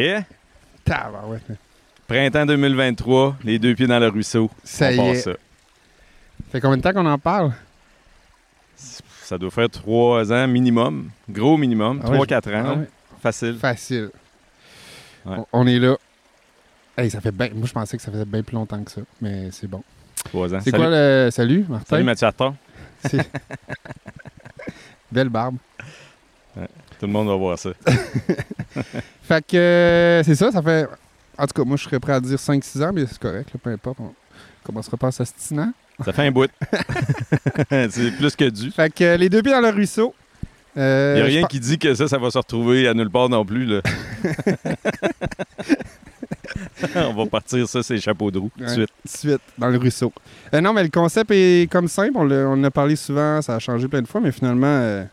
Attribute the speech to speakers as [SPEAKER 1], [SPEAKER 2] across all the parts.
[SPEAKER 1] Yeah!
[SPEAKER 2] Tabarouette.
[SPEAKER 1] Printemps 2023, les deux pieds dans le ruisseau.
[SPEAKER 2] Ça
[SPEAKER 1] On
[SPEAKER 2] y est.
[SPEAKER 1] ça.
[SPEAKER 2] fait combien de temps qu'on en parle?
[SPEAKER 1] Ça doit faire trois ans minimum. Gros minimum.
[SPEAKER 2] Ah ouais,
[SPEAKER 1] Trois, quatre ans.
[SPEAKER 2] Ah ouais,
[SPEAKER 1] Facile.
[SPEAKER 2] Facile.
[SPEAKER 1] Ouais.
[SPEAKER 2] On, on est là. Hey, ça fait bien. Moi, je pensais que ça faisait bien plus longtemps que ça, mais c'est bon.
[SPEAKER 1] Trois ans.
[SPEAKER 2] C'est quoi le. Salut, Martin?
[SPEAKER 1] Salut Mathieu
[SPEAKER 2] Belle barbe.
[SPEAKER 1] Tout le monde va voir ça.
[SPEAKER 2] Fait que euh, c'est ça, ça fait. En tout cas, moi, je serais prêt à dire 5-6 ans, mais c'est correct, là, peu importe. On commencera pas à s'astiner.
[SPEAKER 1] Ça fait un bout. c'est plus que dû.
[SPEAKER 2] Fait que euh, les deux pieds dans le ruisseau. Euh,
[SPEAKER 1] Il n'y a rien qui dit que ça, ça va se retrouver à nulle part non plus. Là. On va partir ça, c'est chapeaux de roue tout de
[SPEAKER 2] Ouais,
[SPEAKER 1] suite.
[SPEAKER 2] suite, dans le ruisseau. Euh, non, mais le concept est comme simple. On, en a parlé souvent, ça a changé plein de fois, mais finalement, euh,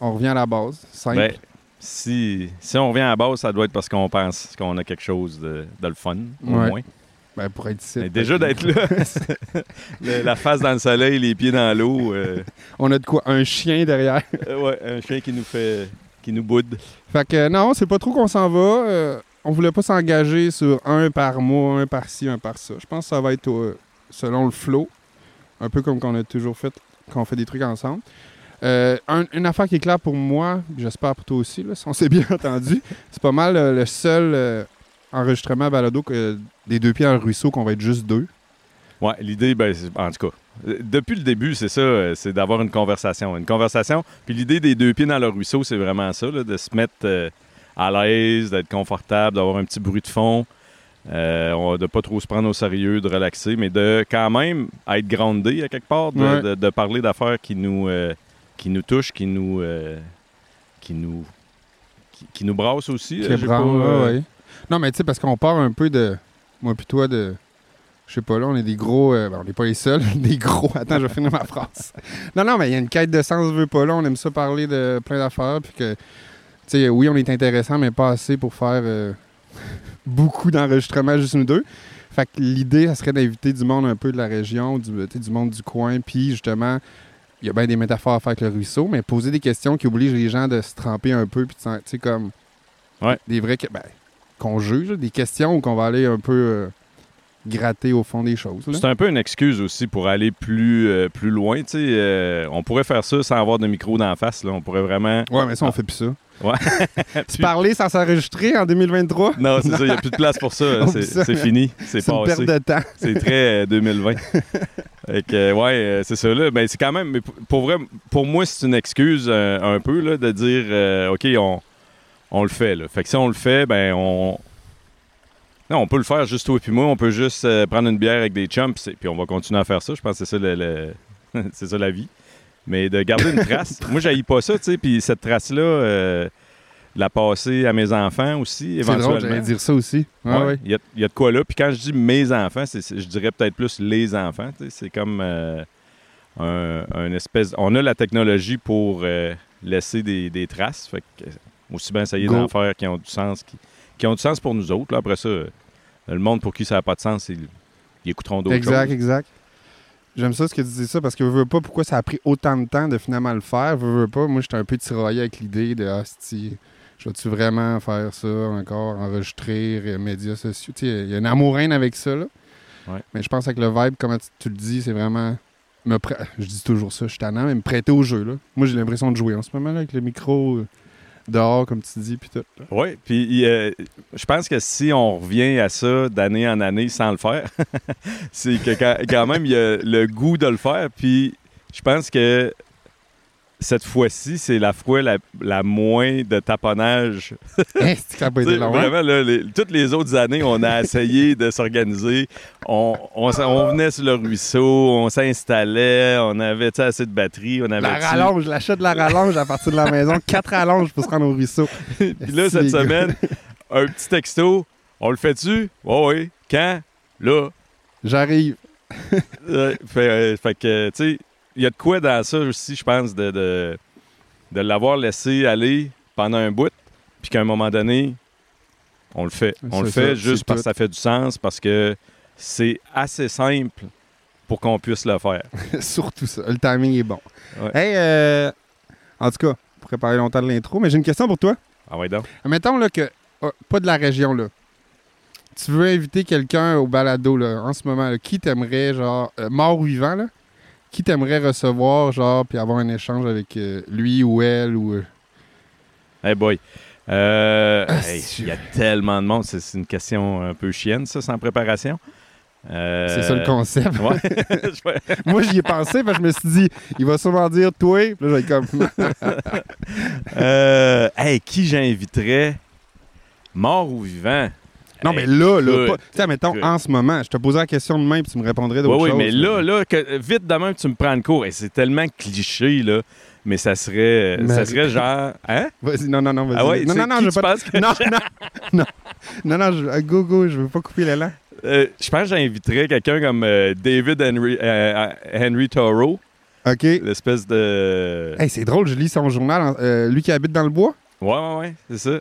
[SPEAKER 2] on revient à la base. Simple.
[SPEAKER 1] Ben, si, si on revient à la base, ça doit être parce qu'on pense qu'on a quelque chose de, de le fun, au
[SPEAKER 2] Ouais.
[SPEAKER 1] moins.
[SPEAKER 2] Ben, pour être ici.
[SPEAKER 1] Mais déjà d'être là, le- la face dans le soleil, les pieds dans l'eau, euh,
[SPEAKER 2] On a de quoi? Un chien derrière.
[SPEAKER 1] euh, ouais, un chien qui nous fait, qui nous boude.
[SPEAKER 2] Fait que euh, non, c'est pas trop qu'on s'en va. Euh, on voulait pas s'engager sur un par mois, un par ci, un par ça. Je pense que ça va être selon le flow. Un peu comme qu'on a toujours fait quand on fait des trucs ensemble. Euh, un- une affaire qui est claire pour moi, j'espère pour toi aussi, là, si on s'est bien entendu, c'est pas mal euh, le seul euh, enregistrement à balado que- des deux pieds dans le ruisseau qu'on va être juste deux.
[SPEAKER 1] Ouais, l'idée, ben, c'est- en tout cas, depuis le début, c'est ça, c'est d'avoir une conversation. Une conversation. Puis l'idée des deux pieds dans le ruisseau, c'est vraiment ça, là, de se mettre à l'aise, d'être confortable, d'avoir un petit bruit de fond, euh, on- de pas trop se prendre au sérieux, de relaxer, mais de quand même être groundé à quelque part, de,
[SPEAKER 2] Ouais.
[SPEAKER 1] de- de parler d'affaires qui nous, euh, qui nous touchent, qui nous, euh, qui nous, qui, qui nous brassent aussi.
[SPEAKER 2] Qui
[SPEAKER 1] pas, euh,
[SPEAKER 2] ouais, ouais. Non, mais tu sais, parce qu'on part un peu de. Moi, puis toi, de. Je sais pas, là, on est des gros. euh, ben, on n'est pas les seuls, des gros. Attends, je vais finir ma phrase. Non, non, mais il y a une quête de sens, veux pas là. On aime ça parler de plein d'affaires. Puis que. Tu sais, oui, on est intéressant, mais pas assez pour faire euh, beaucoup d'enregistrements juste nous deux. Fait que l'idée, ça serait d'inviter du monde un peu de la région, du, du monde du coin. Puis justement, il y a bien des métaphores à faire avec le ruisseau, mais poser des questions qui obligent les gens de se tremper un peu. Puis, tu sais, comme.
[SPEAKER 1] Ouais.
[SPEAKER 2] Des vrais. Ben, qu'on juge, des questions où qu'on va aller un peu euh, gratter au fond des choses.
[SPEAKER 1] C'est un peu une excuse aussi pour aller plus, euh, plus loin. tu sais, euh, on pourrait faire ça sans avoir de micro d'en face. Là. On pourrait vraiment.
[SPEAKER 2] Ouais, mais ça, on
[SPEAKER 1] Ah.
[SPEAKER 2] fait plus ça.
[SPEAKER 1] Ouais.
[SPEAKER 2] Tu parler sans s'enregistrer en 2023?
[SPEAKER 1] Non, c'est ça, il n'y a plus de place pour ça.
[SPEAKER 2] On
[SPEAKER 1] C'est fini. C'est
[SPEAKER 2] C'est une perte de temps.
[SPEAKER 1] C'est très euh, 2020. Fait que, euh, ouais, euh, c'est ça. Là. Ben, c'est quand même. mais pour- vrai, pour moi, c'est une excuse euh, un peu là, de dire euh, OK, on, on le fait. Là. Fait que si on le fait, ben on. Non, on peut le faire juste toi et puis moi. On peut juste euh, prendre une bière avec des chums, puis on va continuer à faire ça. Je pense que c'est ça, le, le- c'est ça la vie. Mais de garder une trace. moi, j'haïs pas ça, tu sais. Puis cette trace-là, euh, la passer à mes enfants aussi,
[SPEAKER 2] C'est drôle,
[SPEAKER 1] éventuellement.
[SPEAKER 2] dire ça aussi. Ouais,
[SPEAKER 1] Ouais,
[SPEAKER 2] ouais.
[SPEAKER 1] Il, y a, il y a de quoi là. Puis quand je dis mes enfants, je dirais peut-être plus les enfants. tu sais. C'est comme euh, un, un espèce. On a la technologie pour euh, laisser des, des traces. Fait que, euh, aussi bien essayer d'en faire qui ont du sens, qui, qui ont du sens pour nous autres. Là, après ça, le monde pour qui ça n'a pas de sens, ils, ils écouteront d'autres
[SPEAKER 2] Exact,
[SPEAKER 1] choses.
[SPEAKER 2] exact. J'aime ça ce que tu dis ça parce que je veux pas pourquoi ça a pris autant de temps de finalement le faire? Je veux pas. Moi, j'étais un peu tiraillé avec l'idée de ah, si, je vais-tu vraiment faire ça encore, enregistrer, euh, médias sociaux? Tu sais, il y a une amouraine avec ça. Là.
[SPEAKER 1] Ouais.
[SPEAKER 2] Mais je pense avec le vibe, comme tu, tu le dis, c'est vraiment. Me Je dis toujours ça, je suis tannant, mais me prêter au jeu. Là. Moi, j'ai l'impression de jouer en ce moment là, avec le micro euh, dehors, comme tu dis, puis tout.
[SPEAKER 1] Oui, puis euh, je pense que si on revient à ça d'année en année sans le faire, c'est que quand, quand même, il y a le goût de le faire. Puis je pense que cette fois-ci, c'est la fois la, la moins de taponnage.
[SPEAKER 2] Hein, que ça long. hein?
[SPEAKER 1] vraiment, là, les- toutes les autres années, on a essayé de s'organiser. On, on, venait sur le ruisseau, on s'installait, on avait assez de batterie, on avait...
[SPEAKER 2] La rallonge, l'achat de la rallonge à partir de la maison. Quatre rallonges pour se rendre au ruisseau.
[SPEAKER 1] Puis là, cette semaine, un petit texto. On le fait-tu? Oui, oui. Quand? Là?
[SPEAKER 2] J'arrive.
[SPEAKER 1] Euh, fait, euh, fait que, tu sais, y a de quoi dans ça aussi, je pense, de, de, de l'avoir laissé aller pendant un bout, puis qu'à un moment donné, on le fait. On le fait juste parce que ça fait du sens, parce que c'est assez simple pour qu'on puisse le faire.
[SPEAKER 2] Surtout ça. Le timing est bon.
[SPEAKER 1] Ouais.
[SPEAKER 2] Hey, euh, en tout cas, pour préparer longtemps de l'intro, mais j'ai une question pour toi.
[SPEAKER 1] Ah ouais, donc.
[SPEAKER 2] Mettons là, que ah, pas de la région, là. Tu veux inviter quelqu'un au balado, là, en ce moment, là, qui t'aimerait, genre, euh, mort ou vivant, là? Qui t'aimerait recevoir, genre, puis avoir un échange avec euh, lui ou elle ou. euh,
[SPEAKER 1] Hey boy. Euh,
[SPEAKER 2] Ah,
[SPEAKER 1] hey, Il y a tellement de monde. C'est une question un peu chienne, ça, sans préparation. Euh,
[SPEAKER 2] C'est ça le concept.
[SPEAKER 1] Ouais.
[SPEAKER 2] Moi, j'y ai pensé, parce que je me suis dit, il va sûrement dire toi, puis là, j'ai comme.
[SPEAKER 1] Euh, hey, qui j'inviterais? Mort ou vivant?
[SPEAKER 2] Non, mais là, là, pas. Tu sais, mettons, en ce moment, je te posais la question de même, puis tu me répondrais d'autres
[SPEAKER 1] Oui, oui, mais là, là, que, vite demain, tu me prends le cours. Et c'est tellement cliché, là. Mais ça serait,
[SPEAKER 2] Mais-
[SPEAKER 1] ça serait genre. Hein?
[SPEAKER 2] Vas-y, non, non, non, vas-y.
[SPEAKER 1] Ah ouais,
[SPEAKER 2] non, non, non, je veux pas.
[SPEAKER 1] que
[SPEAKER 2] Non, non, non, non, je... ah, go, go, je veux pas couper l'élan.
[SPEAKER 1] Euh, je pense que j'inviterais quelqu'un comme euh, David Henry, euh, Henry Thoreau,
[SPEAKER 2] OK.
[SPEAKER 1] l'espèce de.
[SPEAKER 2] Hey, c'est drôle, je lis son journal. euh, lui qui habite dans le bois?
[SPEAKER 1] Ouais, ouais, ouais, c'est ça.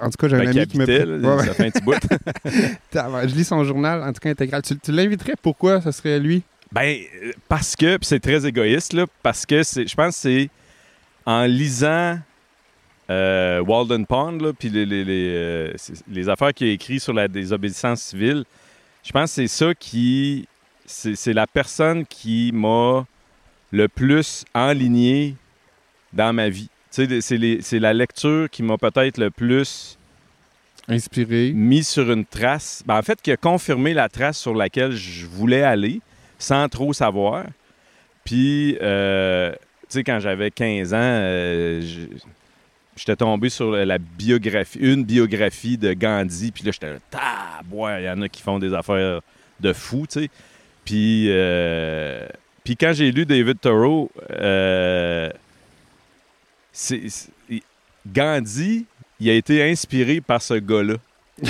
[SPEAKER 2] En tout cas, j'ai un
[SPEAKER 1] Ben,
[SPEAKER 2] ami qui me.
[SPEAKER 1] habitait,
[SPEAKER 2] Ouais,
[SPEAKER 1] là,
[SPEAKER 2] ouais.
[SPEAKER 1] Ça fait un petit bout.
[SPEAKER 2] Tabarnak, Je lis son journal, en tout cas intégral. Tu, tu l'inviterais pourquoi? Ce serait lui?
[SPEAKER 1] Ben, euh, parce que, c'est très égoïste, là, parce que c'est, je pense que c'est en lisant euh, Walden Pond, puis les, les, les, euh, les affaires qu'il a écrites sur la désobéissance civile, je pense que c'est ça qui. C'est, c'est la personne qui m'a le plus enligné dans ma vie. Tu sais, c'est, la lecture qui m'a peut-être le plus
[SPEAKER 2] Inspiré.
[SPEAKER 1] mis sur une trace. Ben, en fait, qui a confirmé la trace sur laquelle je voulais aller sans trop savoir. Puis, euh, tu sais, quand j'avais 15 ans, euh, je- j'étais tombé sur la biographie, une biographie de Gandhi. Puis là, j'étais là, tabouin, il y en a qui font des affaires de fou, tu sais. Puis, euh, puis quand j'ai lu David Thoreau, c'est- Gandhi, il a été inspiré par ce gars-là.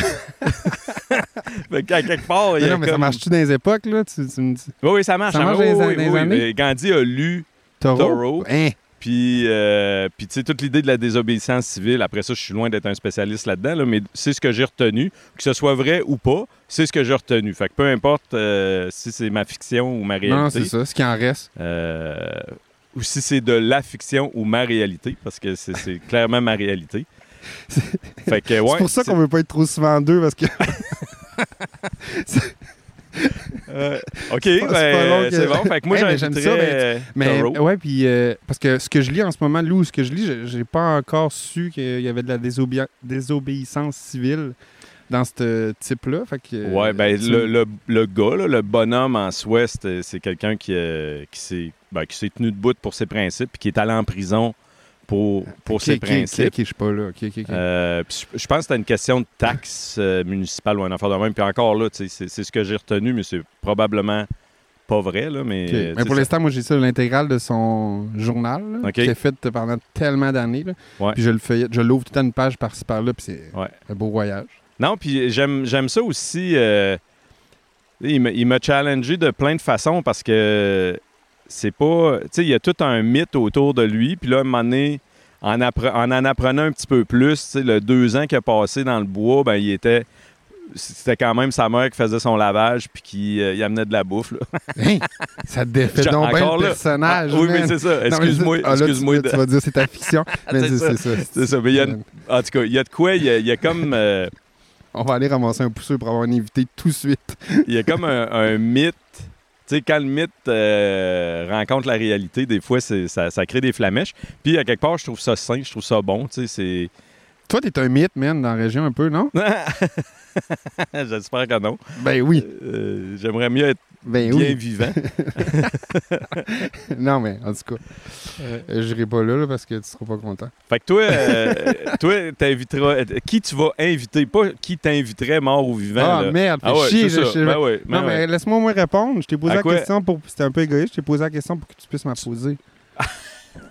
[SPEAKER 1] fait qu'à quelque part, il y
[SPEAKER 2] Mais
[SPEAKER 1] a
[SPEAKER 2] non, mais ça marche-tu dans les époques, là? Tu, tu me dis.
[SPEAKER 1] Oui, oui, ça marche.
[SPEAKER 2] Ça marche dans les-
[SPEAKER 1] Oui,
[SPEAKER 2] dans les
[SPEAKER 1] oui,
[SPEAKER 2] années?
[SPEAKER 1] Gandhi a lu,
[SPEAKER 2] Taureau?
[SPEAKER 1] Taureau.
[SPEAKER 2] Hein?
[SPEAKER 1] puis, euh, puis tu sais, toute l'idée de la désobéissance civile, après ça, je suis loin d'être un spécialiste là-dedans, là, mais c'est ce que j'ai retenu. Que ce soit vrai ou pas, c'est ce que j'ai retenu. Fait que peu importe euh, si c'est ma fiction ou ma réalité.
[SPEAKER 2] Non, c'est ça, ce qui en reste.
[SPEAKER 1] Euh, ou si c'est de la fiction ou ma réalité, parce que c'est clairement ma réalité. ouais,
[SPEAKER 2] c'est pour ça qu'on veut pas être trop souvent deux, parce que.
[SPEAKER 1] euh, OK,
[SPEAKER 2] c'est
[SPEAKER 1] ben,
[SPEAKER 2] que-
[SPEAKER 1] bon. Fait que moi,
[SPEAKER 2] Hey, j'aime ça, mais-
[SPEAKER 1] euh,
[SPEAKER 2] Mais ouais, puis euh, parce que ce que je lis en ce moment, Lou, ce que je lis, j'ai- j'ai pas encore su qu'il y avait de la désobé- désobéissance civile dans ce type-là. Euh,
[SPEAKER 1] Ouais, ben,
[SPEAKER 2] tu-
[SPEAKER 1] le, le, le gars, là, le bonhomme en soi, c'est quelqu'un qui, euh, qui s'est ben, qui s'est tenu debout pour ses principes puis qui est allé en prison pour, pour ses principes.
[SPEAKER 2] Je suis pas là. Ok, ok, ok.
[SPEAKER 1] Euh, puis je je pense que c'était une question de taxe euh, municipale ou un affaire de même. Puis encore là, c'est ce que j'ai retenu, mais c'est probablement pas vrai. Là, mais,
[SPEAKER 2] pour l'instant, moi, j'ai ça, l'intégrale de son journal, là, qui est fait pendant tellement d'années.
[SPEAKER 1] Ouais.
[SPEAKER 2] Puis je le fais, je l'ouvre tout temps une page par-ci par-là, puis c'est
[SPEAKER 1] Ouais.
[SPEAKER 2] un beau voyage.
[SPEAKER 1] Non, puis j'aime j'aime ça aussi. euh, il m'a- il m'a challengé de plein de façons parce que c'est pas. Tu sais, il y a tout un mythe autour de lui. Puis là, à un moment donné, en, appre- en en apprenant un petit peu plus, tu sais, le deux ans qu'il a passé dans le bois, ben il était. C'était quand même sa mère qui faisait son lavage puis qui euh, amenait de la bouffe. Là.
[SPEAKER 2] Ça défait
[SPEAKER 1] Genre,
[SPEAKER 2] donc bien le
[SPEAKER 1] là.
[SPEAKER 2] personnage.
[SPEAKER 1] Ah, oui, mais c'est ça. Excuse-moi.
[SPEAKER 2] ah, tu-
[SPEAKER 1] excuse-moi de-
[SPEAKER 2] tu, vas dire c'est ta fiction. mais
[SPEAKER 1] C'est
[SPEAKER 2] c'est
[SPEAKER 1] ça.
[SPEAKER 2] c'est ça.
[SPEAKER 1] C'est ça, mais il y a- En tout cas, il y a de quoi. Il y a, il y a comme. euh,
[SPEAKER 2] On va aller ramasser un pousseux pour avoir un invité tout de suite.
[SPEAKER 1] il y a comme un, un mythe. Tu sais, quand le mythe euh, rencontre la réalité, des fois, ça, ça crée des flamèches. Puis, à quelque part, je trouve ça sain, je trouve ça bon. Tu sais, c'est.
[SPEAKER 2] Toi, t'es un mythe, man, dans la région un peu, non?
[SPEAKER 1] J'espère que non.
[SPEAKER 2] Ben oui.
[SPEAKER 1] Euh, J'aimerais mieux être
[SPEAKER 2] Ben
[SPEAKER 1] bien
[SPEAKER 2] oui.
[SPEAKER 1] vivant.
[SPEAKER 2] non, mais en tout cas, euh, j'irai pas là, là, parce que tu seras pas content.
[SPEAKER 1] Fait que toi, euh, toi, t'inviteras. Qui tu vas inviter? Pas qui t'inviterait mort ou vivant.
[SPEAKER 2] Ah,
[SPEAKER 1] là.
[SPEAKER 2] merde,
[SPEAKER 1] Ah ouais,
[SPEAKER 2] chier. je- je-
[SPEAKER 1] Ben ouais, ben
[SPEAKER 2] non,
[SPEAKER 1] ouais.
[SPEAKER 2] mais laisse-moi moins répondre. Je t'ai posé
[SPEAKER 1] À
[SPEAKER 2] la
[SPEAKER 1] quoi?
[SPEAKER 2] question pour. C'était un peu égoïste. Je t'ai posé la question pour que tu puisses m'en poser.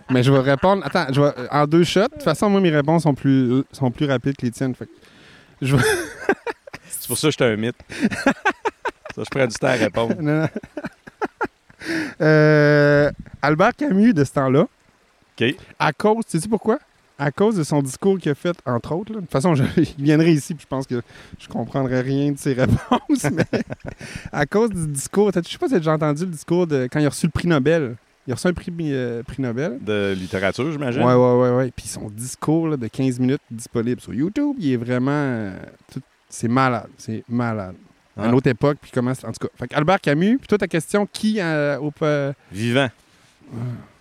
[SPEAKER 2] mais je vais répondre. Attends, je vais... en deux shots. De toute façon, moi, mes réponses sont plus, sont plus rapides que les tiennes. Fait que je vais.
[SPEAKER 1] C'est pour ça que j'étais un mythe. ça, je prends du temps à répondre.
[SPEAKER 2] Non, non. Euh, Albert Camus, de ce temps-là,
[SPEAKER 1] OK.
[SPEAKER 2] à cause, tu sais pourquoi? À cause de son discours qu'il a fait, entre autres. là. De toute façon, je, il viendrait ici, puis je pense que je comprendrais rien de ses réponses, mais à cause du discours, t'as- je sais pas si tu as déjà entendu le discours de quand il a reçu le prix Nobel. Il a reçu un prix, euh, prix Nobel.
[SPEAKER 1] De littérature, j'imagine.
[SPEAKER 2] Ouais, ouais, ouais, ouais. Puis son discours là, de 15 minutes disponible sur YouTube, il est vraiment. euh, tout- C'est malade. C'est malade. À
[SPEAKER 1] Ah.
[SPEAKER 2] une autre époque, puis comment. En tout cas. Fait Albert Camus, puis toi, ta question, qui euh, au. euh,
[SPEAKER 1] Vivant.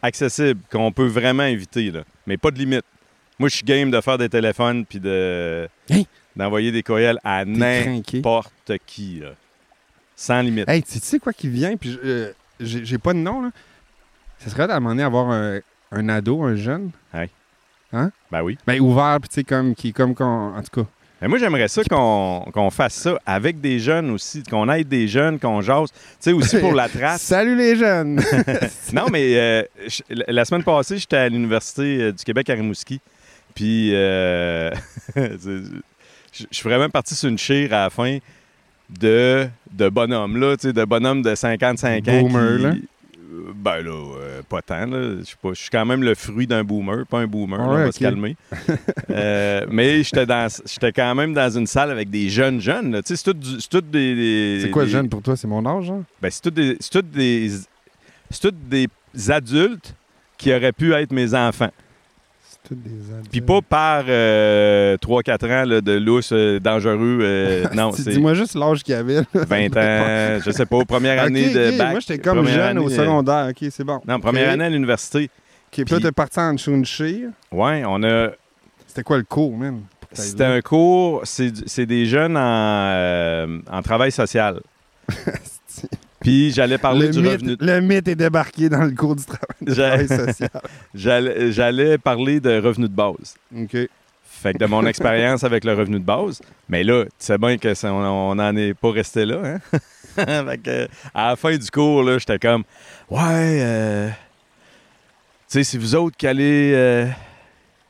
[SPEAKER 1] Accessible, qu'on peut vraiment éviter, là. Mais pas de limite. Moi, je suis game de faire des téléphones puis de
[SPEAKER 2] Hein?
[SPEAKER 1] d'envoyer des courriels à n'importe qui, là. Sans limite.
[SPEAKER 2] Hey, tu sais quoi qui vient, puis je- euh, j'ai pas de nom, là. Ça serait à un moment donné avoir un, un ado, un jeune,
[SPEAKER 1] Ben oui.
[SPEAKER 2] ben ouvert, puis tu sais, comme, qui est comme qu'on. En tout cas.
[SPEAKER 1] Mais moi, j'aimerais ça qu'on qu'on fasse ça avec des jeunes aussi, qu'on aide des jeunes, qu'on jase. Tu sais, aussi pour la trace.
[SPEAKER 2] Salut les jeunes!
[SPEAKER 1] Non, mais euh, je- la- semaine passée, j'étais à l'Université euh, du Québec à Rimouski. Puis, euh, je je suis vraiment parti sur une chire à la fin de, de bonhomme, là, tu sais, de bonhomme de 55 ans.
[SPEAKER 2] Boomer, là?
[SPEAKER 1] Euh, Ben là, euh, pas tant, là. Je suis pas- je suis quand même le fruit d'un boomer, pas un boomer, là, on va se calmer. Euh, mais j'étais dans- j'étais quand même dans une salle avec des jeunes jeunes, là. Tu sais, c'est tout, tout des, des-
[SPEAKER 2] C'est quoi
[SPEAKER 1] des-
[SPEAKER 2] jeune pour toi? C'est mon âge, hein?
[SPEAKER 1] ben, c'est des, c'est tous des, c'est tous des adultes qui auraient pu être mes enfants.
[SPEAKER 2] C'est tous des adultes.
[SPEAKER 1] Puis pas par 3-4 ans là, de lousse euh, dangereux. euh, non, c'est
[SPEAKER 2] Dis-moi juste l'âge qu'il y avait. là.
[SPEAKER 1] 20 ans, je sais pas, première
[SPEAKER 2] Ok,
[SPEAKER 1] année de
[SPEAKER 2] ok,
[SPEAKER 1] bac.
[SPEAKER 2] Moi, j'étais comme
[SPEAKER 1] première
[SPEAKER 2] jeune au
[SPEAKER 1] euh,
[SPEAKER 2] secondaire. OK, c'est bon.
[SPEAKER 1] Non, première
[SPEAKER 2] Ok.
[SPEAKER 1] année à l'université.
[SPEAKER 2] OK, puis là,
[SPEAKER 1] Puis-
[SPEAKER 2] t'es parti en chire.
[SPEAKER 1] Ouais, on a.
[SPEAKER 2] C'était quoi le cours, t'ailles
[SPEAKER 1] C'était un cours, c'est du- c'est des jeunes en, euh, en travail social. Puis j'allais parler
[SPEAKER 2] le,
[SPEAKER 1] du
[SPEAKER 2] mythe,
[SPEAKER 1] revenu.
[SPEAKER 2] le mythe est débarqué dans le cours du travail, social.
[SPEAKER 1] J'allais parler de revenu de base.
[SPEAKER 2] OK.
[SPEAKER 1] Fait que de mon expérience avec le revenu de base, mais là, tu sais bien que ça- on n'en est pas resté là, hein? fait que, à la fin du cours, là, j'étais comme, ouais, euh, tu sais, c'est vous autres qui allez, euh,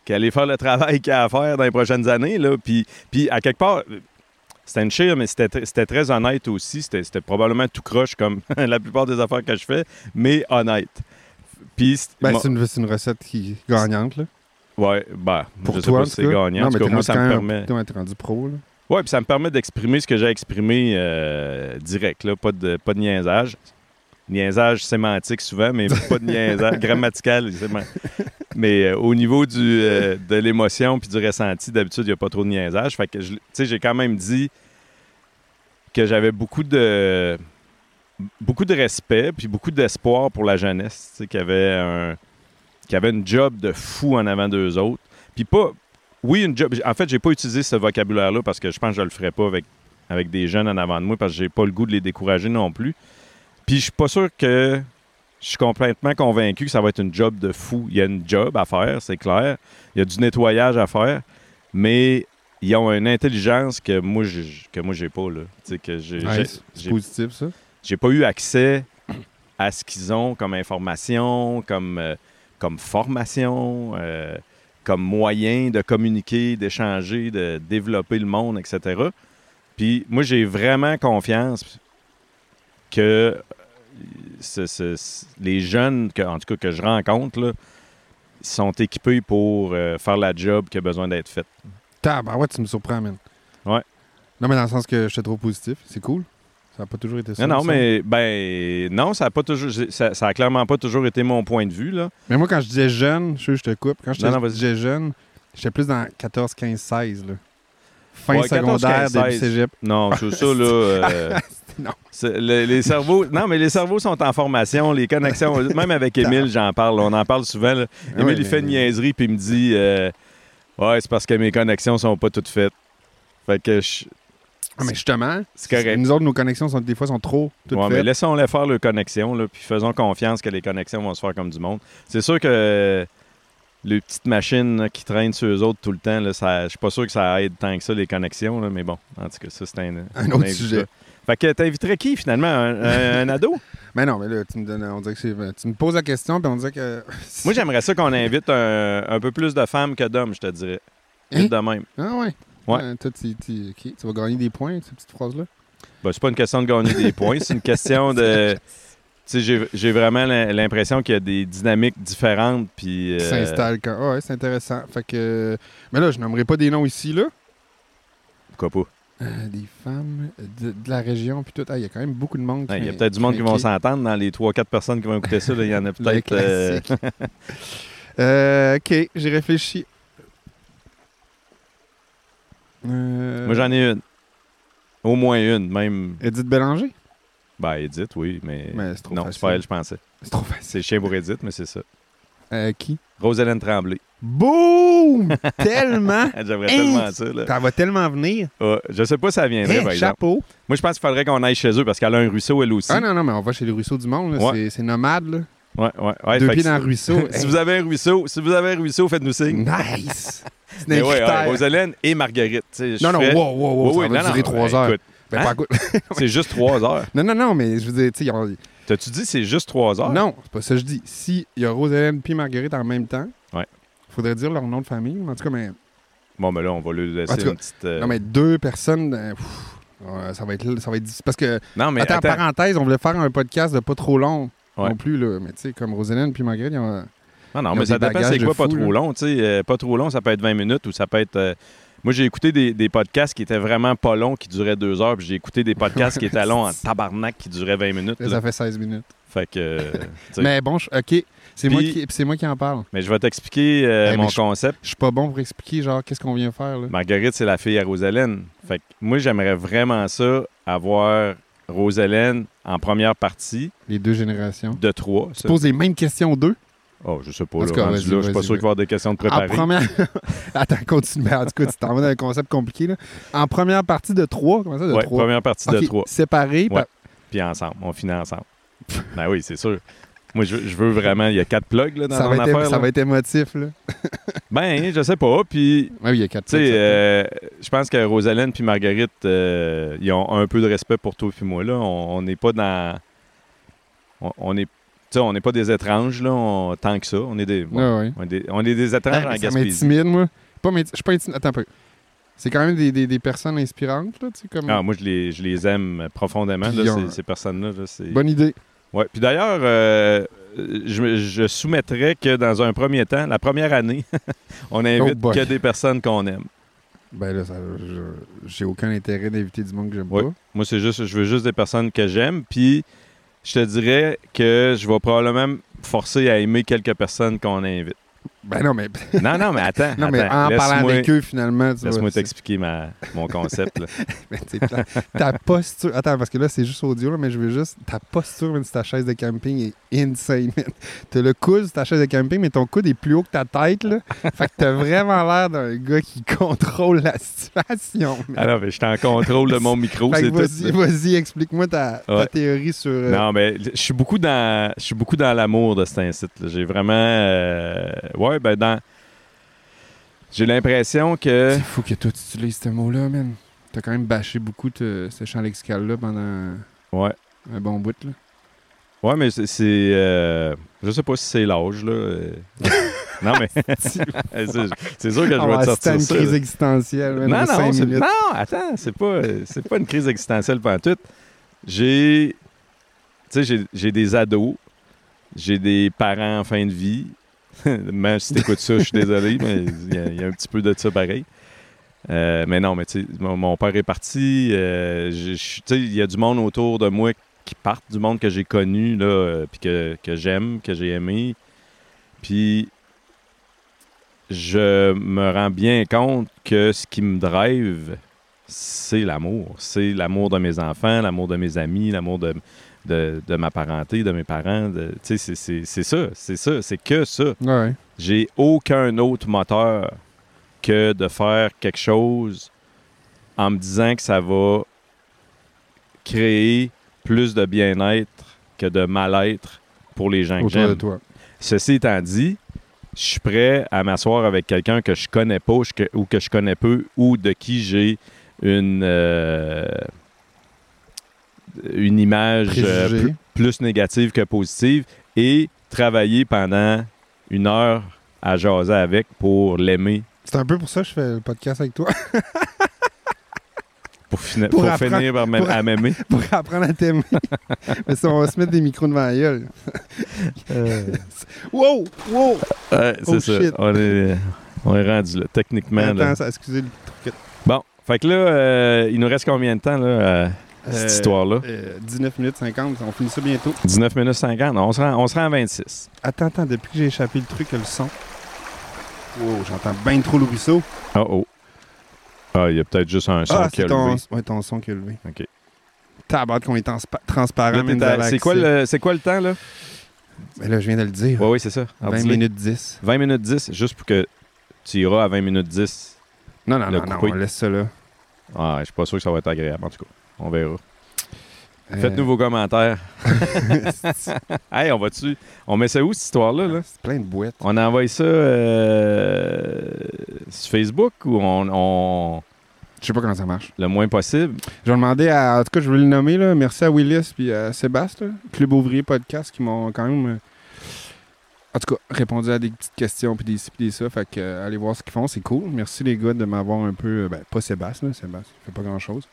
[SPEAKER 1] qui allez faire le travail qu'il y a à faire dans les prochaines années, là. Puis, puis à quelque part, c'était une chire, mais c'était tr- c'était très honnête aussi. C'était probablement tout croche comme la plupart des affaires que je fais, mais honnête.
[SPEAKER 2] Ben, c'est une, c'est une recette qui gagnante, là.
[SPEAKER 1] ouais, bah,
[SPEAKER 2] Pour
[SPEAKER 1] je sais
[SPEAKER 2] toi,
[SPEAKER 1] pas
[SPEAKER 2] en
[SPEAKER 1] si c'est gagnant.
[SPEAKER 2] Non, mais
[SPEAKER 1] moi, ça me permet.
[SPEAKER 2] t'es rendu pro, là.
[SPEAKER 1] Oui, puis ça me permet d'exprimer ce que j'ai exprimé euh, direct, là, pas de, pas de niaisage. Niaisage sémantique souvent, mais pas de niaisage grammatical. Mais euh, au niveau du, euh, de l'émotion puis du ressenti, d'habitude, il n'y a pas trop de niaisage. Fait que, tu sais, j'ai quand même dit que j'avais beaucoup de beaucoup de respect puis beaucoup d'espoir pour la jeunesse, qui avait un qui avait une job de fou en avant d'eux autres. Puis pas oui, une job. En fait, j'ai pas utilisé ce vocabulaire-là parce que je pense que je le ferais pas avec, avec des jeunes en avant de moi parce que j'ai pas le goût de les décourager non plus. Puis je suis pas sûr que je suis complètement convaincu que ça va être une job de fou. Il y a une job à faire, c'est clair. Il y a du nettoyage à faire, mais ils ont une intelligence que moi, j'ai- que moi j'ai pas là. Que j'ai,
[SPEAKER 2] Ouais, positif, ça.
[SPEAKER 1] j'ai pas eu accès à ce qu'ils ont comme information, comme, euh, comme formation, euh, comme moyen de communiquer, d'échanger, de développer le monde, etc. Puis moi, j'ai vraiment confiance que ce- ce- ce- les jeunes, que, en tout cas que je rencontre, là, sont équipés pour euh, faire la job qui a besoin d'être faite.
[SPEAKER 2] Tabarouette, tu me surprends, man.
[SPEAKER 1] Ouais.
[SPEAKER 2] Non, mais dans le sens que je te trouve positif. C'est cool. Ça n'a pas toujours été ça.
[SPEAKER 1] Non, mais ben non, ça a pas toujours, ça, ça a clairement pas toujours été mon point de vue là.
[SPEAKER 2] Mais moi, quand je disais jeune, je, je te coupe. Quand je
[SPEAKER 1] Non, non, vas-y.
[SPEAKER 2] disais jeune, j'étais plus dans 14, 15, 16. Là. Fin
[SPEAKER 1] Ouais, 14,
[SPEAKER 2] secondaire,
[SPEAKER 1] 15,
[SPEAKER 2] début
[SPEAKER 1] 16.
[SPEAKER 2] cégep.
[SPEAKER 1] Non, c'est ça, là. euh,
[SPEAKER 2] Non.
[SPEAKER 1] le- les cerveaux. Non, mais les cerveaux sont en formation, les connexions. Même avec Émile, j'en parle. On en parle souvent. là.
[SPEAKER 2] Ah
[SPEAKER 1] Émile, il fait une niaiserie, puis il me dit euh, Ouais, c'est parce que mes connexions sont pas toutes faites. Fait que je-
[SPEAKER 2] Ah, mais justement,
[SPEAKER 1] c'est correct.
[SPEAKER 2] nous autres, nos connexions, sont, des fois, sont trop toutes
[SPEAKER 1] Ouais, mais laissons-les faire leurs connexions, là, puis faisons confiance que les connexions vont se faire comme du monde. C'est sûr que les petites machines là, qui traînent sur eux autres tout le temps, là, ça- je suis pas sûr que ça aide tant que ça, les connexions, là, mais bon, en tout cas, ça, c'est un,
[SPEAKER 2] Un autre sujet.
[SPEAKER 1] Fait que t'inviterais qui, finalement? Un, un- un ado?
[SPEAKER 2] Mais non, mais là, tu me, donnes, on dirait que c'est- tu me poses la question, puis on dirait que.
[SPEAKER 1] Moi, j'aimerais ça qu'on invite un, un peu plus de femmes que d'hommes, je te dirais.
[SPEAKER 2] Hein?
[SPEAKER 1] De même.
[SPEAKER 2] Ah ouais?
[SPEAKER 1] Ouais.
[SPEAKER 2] Euh, toi, tu, tu- tu vas gagner des points, cette petite phrase-là?
[SPEAKER 1] Ben, c'est pas une question de gagner des points, c'est une question de... Tu sais, j'ai- j'ai vraiment l'im- l'impression qu'il y a des dynamiques différentes, puis...
[SPEAKER 2] Qui
[SPEAKER 1] euh,
[SPEAKER 2] s'installe quand. Ah ouais, c'est intéressant. Fait que. Mais là, je nommerai pas des noms ici, là.
[SPEAKER 1] Pourquoi pas?
[SPEAKER 2] Euh, des femmes de, de la région, puis tout. Ah, Il y a quand même beaucoup de monde.
[SPEAKER 1] Ouais, Il y a peut-être du monde qui vont s'entendre dans les 3-4 personnes qui vont écouter ça. Il y en a peut-être. euh.
[SPEAKER 2] Euh, ok, j'ai réfléchi.
[SPEAKER 1] Moi, j'en ai une. Au moins une, même.
[SPEAKER 2] Edith Bélanger?
[SPEAKER 1] Ben, Edith, oui, mais.
[SPEAKER 2] Mais trop
[SPEAKER 1] non, c'est pas elle, je pensais.
[SPEAKER 2] C'est trop facile.
[SPEAKER 1] C'est chien pour Edith, mais c'est ça.
[SPEAKER 2] Qui?
[SPEAKER 1] Rosalind Tremblay.
[SPEAKER 2] Boum! tellement!
[SPEAKER 1] J'aimerais tellement ça. Là.
[SPEAKER 2] Ça va tellement venir.
[SPEAKER 1] Ah, je sais pas si ça viendrait,
[SPEAKER 2] Hey,
[SPEAKER 1] par exemple.
[SPEAKER 2] chapeau!
[SPEAKER 1] Moi, je pense qu'il faudrait qu'on aille chez eux parce qu'elle a un ruisseau, elle aussi.
[SPEAKER 2] Ah non, non, mais on va chez les ruisseaux du monde. là.
[SPEAKER 1] Ouais.
[SPEAKER 2] C'est- C'est nomade. Là.
[SPEAKER 1] Ouais, ouais, ouais.
[SPEAKER 2] Deux
[SPEAKER 1] fait
[SPEAKER 2] pieds
[SPEAKER 1] que
[SPEAKER 2] dans
[SPEAKER 1] si-
[SPEAKER 2] le ruisseau.
[SPEAKER 1] si
[SPEAKER 2] Hey,
[SPEAKER 1] vous avez un ruisseau, si vous avez un ruisseau, faites-nous signe.
[SPEAKER 2] Nice! C'est
[SPEAKER 1] Mais
[SPEAKER 2] un
[SPEAKER 1] ouais, ouais. Rosalind et Marguerite. tu sais, je
[SPEAKER 2] Non, non,
[SPEAKER 1] ferais-
[SPEAKER 2] wow, wow, wow,
[SPEAKER 1] Oui,
[SPEAKER 2] ça
[SPEAKER 1] oui,
[SPEAKER 2] va
[SPEAKER 1] non,
[SPEAKER 2] durer
[SPEAKER 1] non,
[SPEAKER 2] trois
[SPEAKER 1] ben,
[SPEAKER 2] heures.
[SPEAKER 1] écoute,
[SPEAKER 2] Ben,
[SPEAKER 1] hein?
[SPEAKER 2] pas à coup-
[SPEAKER 1] c'est juste trois heures.
[SPEAKER 2] non, non, non, mais je veux dire, tu sais, ils ont-
[SPEAKER 1] T'as-tu dit c'est juste trois heures?
[SPEAKER 2] Non, c'est pas ça que je dis. Si il y a Rosalène puis Marguerite en même temps. Faudrait dire leur nom de famille. En tout cas, mais,
[SPEAKER 1] Bon, mais là, on va lui laisser
[SPEAKER 2] cas,
[SPEAKER 1] une petite. euh,
[SPEAKER 2] non, mais deux personnes, euh, pff, ça va être ça va être difficile. Parce que,
[SPEAKER 1] non, mais
[SPEAKER 2] attends,
[SPEAKER 1] attends.
[SPEAKER 2] parenthèse, on voulait faire un podcast de pas trop long
[SPEAKER 1] Ouais.
[SPEAKER 2] non plus, là. Mais tu sais, comme Rosalène puis Marguerite, ils ont...
[SPEAKER 1] Non, non, mais ça dépend c'est quoi pas trop
[SPEAKER 2] là.
[SPEAKER 1] long. tu sais, euh, pas trop long, ça peut être 20 minutes ou ça peut être. Moi, j'ai écouté des, des podcasts qui étaient vraiment pas longs, qui duraient deux heures, puis j'ai écouté des podcasts qui étaient longs en tabarnak, qui duraient 20 minutes.
[SPEAKER 2] Là. ça fait 16 minutes.
[SPEAKER 1] Fait que. euh.
[SPEAKER 2] Mais bon, je- OK, c'est moi, moi qui en parle.
[SPEAKER 1] Mais je vais t'expliquer euh,
[SPEAKER 2] Hey, mais
[SPEAKER 1] mon
[SPEAKER 2] je-
[SPEAKER 1] concept.
[SPEAKER 2] Je suis pas bon pour expliquer, genre, qu'est-ce qu'on vient faire, là.
[SPEAKER 1] Marguerite, c'est la fille à Rosalène. Fait que moi, j'aimerais vraiment ça, avoir Rosalène en première partie
[SPEAKER 2] Les deux générations.
[SPEAKER 1] de trois.
[SPEAKER 2] Tu poses les mêmes questions aux deux?
[SPEAKER 1] Oh, je sais pas. Là,
[SPEAKER 2] cas,
[SPEAKER 1] là, je suis pas sûr qu'il va y avoir des questions de préparer.
[SPEAKER 2] En première. Attends, continue. Mais en tout cas, tu t'en vas dans un concept compliqué. Là. En première partie de trois, comment ça, de
[SPEAKER 1] Ouais,
[SPEAKER 2] trois?
[SPEAKER 1] première partie de trois.
[SPEAKER 2] Séparés.
[SPEAKER 1] Ouais. Puis ensemble. On finit ensemble. ben oui, c'est sûr. Moi, je, je veux vraiment. Il y a quatre plugs là, dans
[SPEAKER 2] ça,
[SPEAKER 1] mon
[SPEAKER 2] va être,
[SPEAKER 1] affaire.
[SPEAKER 2] ça
[SPEAKER 1] là.
[SPEAKER 2] va être émotif. Là.
[SPEAKER 1] Ben, je sais pas. Puis,
[SPEAKER 2] Oui, il y a quatre ça.
[SPEAKER 1] euh, je pense que Rosalène puis Marguerite, euh, ils ont un peu de respect pour toi puis moi. Là. On n'est pas dans. On, on est. tu sais, on n'est pas des étranges, là, on- tant que ça. On est des,
[SPEAKER 2] Ouais, ouais.
[SPEAKER 1] on est des, on est des étranges
[SPEAKER 2] Ah,
[SPEAKER 1] en Gaspésie.
[SPEAKER 2] m'intimide, moi. Pas Je suis pas intimide. Attends un peu. C'est quand même des, des- des personnes inspirantes, là, tu sais, comme...
[SPEAKER 1] Ah, moi, je les, je les aime profondément, là, ces, ces personnes-là.
[SPEAKER 2] Bonne idée.
[SPEAKER 1] Ouais. Puis d'ailleurs, euh, je, je soumettrais que dans un premier temps, la première année, on invite
[SPEAKER 2] Oh
[SPEAKER 1] que des personnes qu'on aime.
[SPEAKER 2] Ben là, j'ai aucun intérêt d'inviter du monde que j'aime
[SPEAKER 1] Ouais.
[SPEAKER 2] pas.
[SPEAKER 1] Moi, c'est juste, je veux juste des personnes que j'aime. Puis je te dirais que je vais probablement me forcer à aimer quelques personnes qu'on invite.
[SPEAKER 2] Ben non, mais,
[SPEAKER 1] Non, non, mais attends.
[SPEAKER 2] non, mais
[SPEAKER 1] attends,
[SPEAKER 2] en parlant avec eux, finalement, tu
[SPEAKER 1] Laisse-moi t'expliquer ma, mon concept. là.
[SPEAKER 2] Tu sais, ta, ta posture. Attends, parce que là, c'est juste audio, là, mais je veux juste. Ta posture, même si ta chaise de camping est insane. man. T'as le coude sur ta chaise de camping, mais ton coude est plus haut que ta tête, là. Fait que t'as vraiment l'air d'un gars qui contrôle la situation. man.
[SPEAKER 1] Alors, ben, je suis en contrôle de mon micro, c'est
[SPEAKER 2] vas-y, vas-y, explique-moi ta, théorie sur. euh,
[SPEAKER 1] Non, mais je suis beaucoup dans, je suis beaucoup dans l'amour de cet incite. J'ai vraiment, euh, ouais, ben dans, j'ai l'impression que,
[SPEAKER 2] C'est fou que toi, tu utilises ce mot-là, man. T'as quand même bâché beaucoup te- ce champ lexical-là pendant
[SPEAKER 1] ouais,
[SPEAKER 2] un bon bout, là.
[SPEAKER 1] ouais, mais c'est, c'est, euh, je sais pas si c'est l'âge là. euh. non mais, c'est, c'est sûr que je
[SPEAKER 2] On
[SPEAKER 1] vais
[SPEAKER 2] va
[SPEAKER 1] te sortir
[SPEAKER 2] une
[SPEAKER 1] ça.
[SPEAKER 2] crise existentielle, man,
[SPEAKER 1] Non, non, c'est- non, attends, c'est pas, c'est pas une crise existentielle tout. J'ai, tu sais, j'ai, j'ai des ados, j'ai des parents en fin de vie. Même si t'écoutes ça, je suis désolé, mais il y, a- un petit peu de ça pareil. Euh, mais non, mais mon, père est parti. euh, il y a du monde autour de moi qui partent, du monde que j'ai connu, là, euh, que j'aime, que j'ai aimé. Puis je me rends bien compte que ce qui me drive, c'est l'amour. C'est l'amour de mes enfants, l'amour de mes amis, l'amour de, de, de ma parenté, de mes parents. de- Tu sais, c'est- c'est c'est ça, c'est ça, c'est que ça.
[SPEAKER 2] Ouais.
[SPEAKER 1] J'ai aucun autre moteur que de faire quelque chose en me disant que ça va créer plus de bien-être que de mal-être pour les gens que j'aime.
[SPEAKER 2] toi.
[SPEAKER 1] Ceci étant dit, je suis prêt à m'asseoir avec quelqu'un que je connais pas ou que- ou que je connais peu ou de qui j'ai une, euh, une image euh, plus, plus négative que positive et travailler pendant une heure à jaser avec pour l'aimer,
[SPEAKER 2] C'est un peu pour ça que je fais le podcast avec toi.
[SPEAKER 1] pour,
[SPEAKER 2] Pour
[SPEAKER 1] finir par à m'aimer.
[SPEAKER 2] pour apprendre à t'aimer. Mais ça, on va se mettre des micros devant la gueule. Wow! Wow!
[SPEAKER 1] Ouais, c'est
[SPEAKER 2] Oh,
[SPEAKER 1] ça.
[SPEAKER 2] shit.
[SPEAKER 1] On est, on est rendu là. Techniquement, là.
[SPEAKER 2] Attends, ça, excusez le truc.
[SPEAKER 1] Fait que là, euh, il nous reste combien de temps, là, cette
[SPEAKER 2] Euh,
[SPEAKER 1] histoire-là?
[SPEAKER 2] euh, 19 minutes 50, on finit ça bientôt.
[SPEAKER 1] 19 minutes 50. On se rend, on se rend à 26.
[SPEAKER 2] Attends, attends, depuis que j'ai échappé le truc, le son. Wow, j'entends bien trop le ruisseau.
[SPEAKER 1] Oh, oh. Ah, il y a peut-être juste un son
[SPEAKER 2] Ah,
[SPEAKER 1] qui a
[SPEAKER 2] ton,
[SPEAKER 1] levé.
[SPEAKER 2] ouais, ton son qui a levé.
[SPEAKER 1] OK.
[SPEAKER 2] Tabarde qu'on est transpa- transparent.
[SPEAKER 1] C'est quoi, quoi le temps, là?
[SPEAKER 2] Ben là, je viens de le dire.
[SPEAKER 1] Oui, oui, c'est ça. Alors,
[SPEAKER 2] 20
[SPEAKER 1] dis-le.
[SPEAKER 2] minutes 10.
[SPEAKER 1] 20 minutes 10, juste pour que tu iras à 20 minutes 10.
[SPEAKER 2] Non, non, non, non, on laisse ça là.
[SPEAKER 1] Ah, je suis pas sûr que ça va être agréable, en tout cas. On verra.
[SPEAKER 2] Euh,
[SPEAKER 1] Faites-nous vos commentaires. hey, on va-tu... On met ça où, cette histoire-là, là?
[SPEAKER 2] C'est plein de boîtes.
[SPEAKER 1] On envoie ça euh, sur Facebook ou on, on-
[SPEAKER 2] Je sais pas comment ça marche.
[SPEAKER 1] le moins possible?
[SPEAKER 2] Je vais demander à. En tout cas, je veux le nommer, là. Merci à Willis puis à Sébastien, Club Ouvrier Podcast, qui m'ont quand même. euh, En tout cas, répondu à des petites questions puis des ci puis des ça. Fait que euh, allez voir ce qu'ils font, c'est cool. Merci les gars de m'avoir un peu. Ben, pas Sébastien, là. Sébastien fait pas grand chose.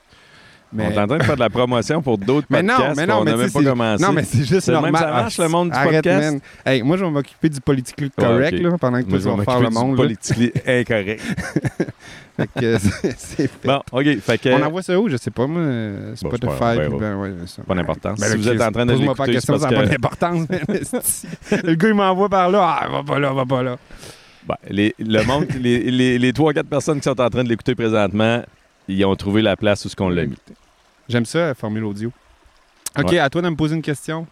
[SPEAKER 1] On est en train de faire de la promotion pour d'autres
[SPEAKER 2] Mais non,
[SPEAKER 1] podcasts.
[SPEAKER 2] mais non,
[SPEAKER 1] on
[SPEAKER 2] mais
[SPEAKER 1] n'a même pas commencé.
[SPEAKER 2] Non, mais c'est juste
[SPEAKER 1] le même,
[SPEAKER 2] normal.
[SPEAKER 1] ça marche,
[SPEAKER 2] Ah,
[SPEAKER 1] le monde du
[SPEAKER 2] arrête,
[SPEAKER 1] podcast?
[SPEAKER 2] man. Hey, moi, je vais m'occuper du politically
[SPEAKER 1] Ouais,
[SPEAKER 2] correct là, pendant que
[SPEAKER 1] Moi,
[SPEAKER 2] toi, tu vas faire le
[SPEAKER 1] du
[SPEAKER 2] monde.
[SPEAKER 1] politically incorrect.
[SPEAKER 2] Fait que c'est fait.
[SPEAKER 1] Bon, OK. Fait que...
[SPEAKER 2] On envoie ça où? Je sais pas, moi. euh,
[SPEAKER 1] Bon, c'est pas
[SPEAKER 2] Spotify.
[SPEAKER 1] verra.
[SPEAKER 2] ben, ouais, ça.
[SPEAKER 1] Pas d'importance.
[SPEAKER 2] Ben,
[SPEAKER 1] si vous êtes en train de
[SPEAKER 2] pas
[SPEAKER 1] l'écouter, c'est
[SPEAKER 2] question, ça n'a pas d'importance. le gars, il m'envoie par là. Ah, va pas là, va pas là.
[SPEAKER 1] Ben, les, le monde, les, les, les 3-4 personnes qui sont en train de l'écouter présentement, ils ont trouvé la place où ce qu'on l'a mis.
[SPEAKER 2] J'aime ça, la formule audio. OK,
[SPEAKER 1] Ouais.
[SPEAKER 2] à toi de me poser une question.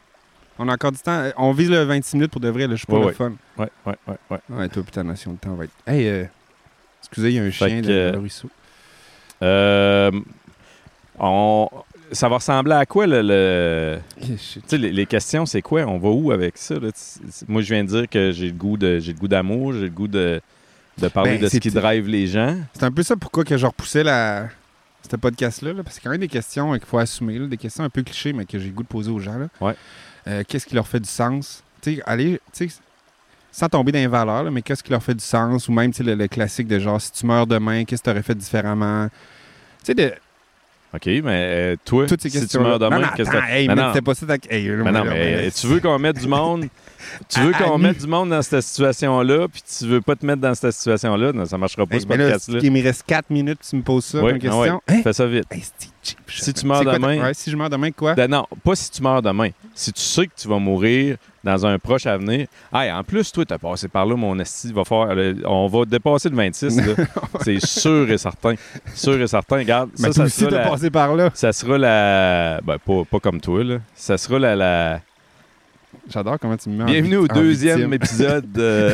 [SPEAKER 2] On a encore du temps. On vise le 26 minutes pour de vrai. Là, je suis pas
[SPEAKER 1] Ouais,
[SPEAKER 2] le
[SPEAKER 1] ouais.
[SPEAKER 2] fun.
[SPEAKER 1] Ouais, ouais, ouais, ouais.
[SPEAKER 2] Ouais, toi, putain, notion de temps va être. Hey, euh, excusez, il y a un
[SPEAKER 1] Fait
[SPEAKER 2] chien
[SPEAKER 1] que,
[SPEAKER 2] de
[SPEAKER 1] euh,
[SPEAKER 2] le ruisseau.
[SPEAKER 1] Euh, on, ça va ressembler à quoi, le... le- les, les questions, c'est quoi? On va où avec ça? là? Moi, je viens de dire que j'ai le goût de j'ai le goût d'amour, j'ai le goût de, de parler
[SPEAKER 2] Ben,
[SPEAKER 1] de ce qui drive les gens.
[SPEAKER 2] C'est un peu ça pourquoi que je repoussais la... ce podcast-là. là, parce que c'est quand même des questions euh, qu'il faut assumer. là, des questions un peu clichés, mais que j'ai le goût de poser aux gens. là.
[SPEAKER 1] Ouais.
[SPEAKER 2] Euh, qu'est-ce qui leur fait du sens? Tu tu sans tomber dans les valeurs, là, mais qu'est-ce qui leur fait du sens? Ou même tu le, le classique de genre, si tu meurs demain, qu'est-ce que tu aurais fait différemment? Tu sais, de,
[SPEAKER 1] OK, mais euh, toi,
[SPEAKER 2] toutes ces
[SPEAKER 1] si tu meurs demain,
[SPEAKER 2] non, non,
[SPEAKER 1] qu'est-ce que...
[SPEAKER 2] attends, hey,
[SPEAKER 1] Non,
[SPEAKER 2] mais
[SPEAKER 1] non.
[SPEAKER 2] c'était pas ça ta... Hey,
[SPEAKER 1] Mais non, tu veux qu'on mette du monde... Tu veux qu'on mette du monde dans cette situation-là, puis tu veux pas te mettre dans cette situation-là, non, ça marchera pas,
[SPEAKER 2] Hey,
[SPEAKER 1] ce podcast-là.
[SPEAKER 2] il me reste 4 minutes, tu me poses ça
[SPEAKER 1] Oui,
[SPEAKER 2] comme
[SPEAKER 1] ah
[SPEAKER 2] question.
[SPEAKER 1] ouais,
[SPEAKER 2] Hein?
[SPEAKER 1] Fais ça vite.
[SPEAKER 2] Hey, cheap,
[SPEAKER 1] Si tu meurs demain-
[SPEAKER 2] ouais, si je meurs demain, quoi?
[SPEAKER 1] Ben non, pas si tu meurs demain. Si tu sais que tu vas mourir dans un proche avenir. Hey, en plus, toi, t'as passé par là, mon esti. Va faire, on va dépasser le 26. là. C'est sûr et certain. Sûr et certain. Regarde,
[SPEAKER 2] Mais
[SPEAKER 1] ça,
[SPEAKER 2] toi
[SPEAKER 1] ça
[SPEAKER 2] aussi,
[SPEAKER 1] sera,
[SPEAKER 2] t'as
[SPEAKER 1] la,
[SPEAKER 2] passé par là.
[SPEAKER 1] ça sera la... Ben, pas, pas comme toi, là. Ça sera la... la-
[SPEAKER 2] J'adore comment tu me mets en
[SPEAKER 1] Bienvenue au
[SPEAKER 2] en
[SPEAKER 1] deuxième épisode de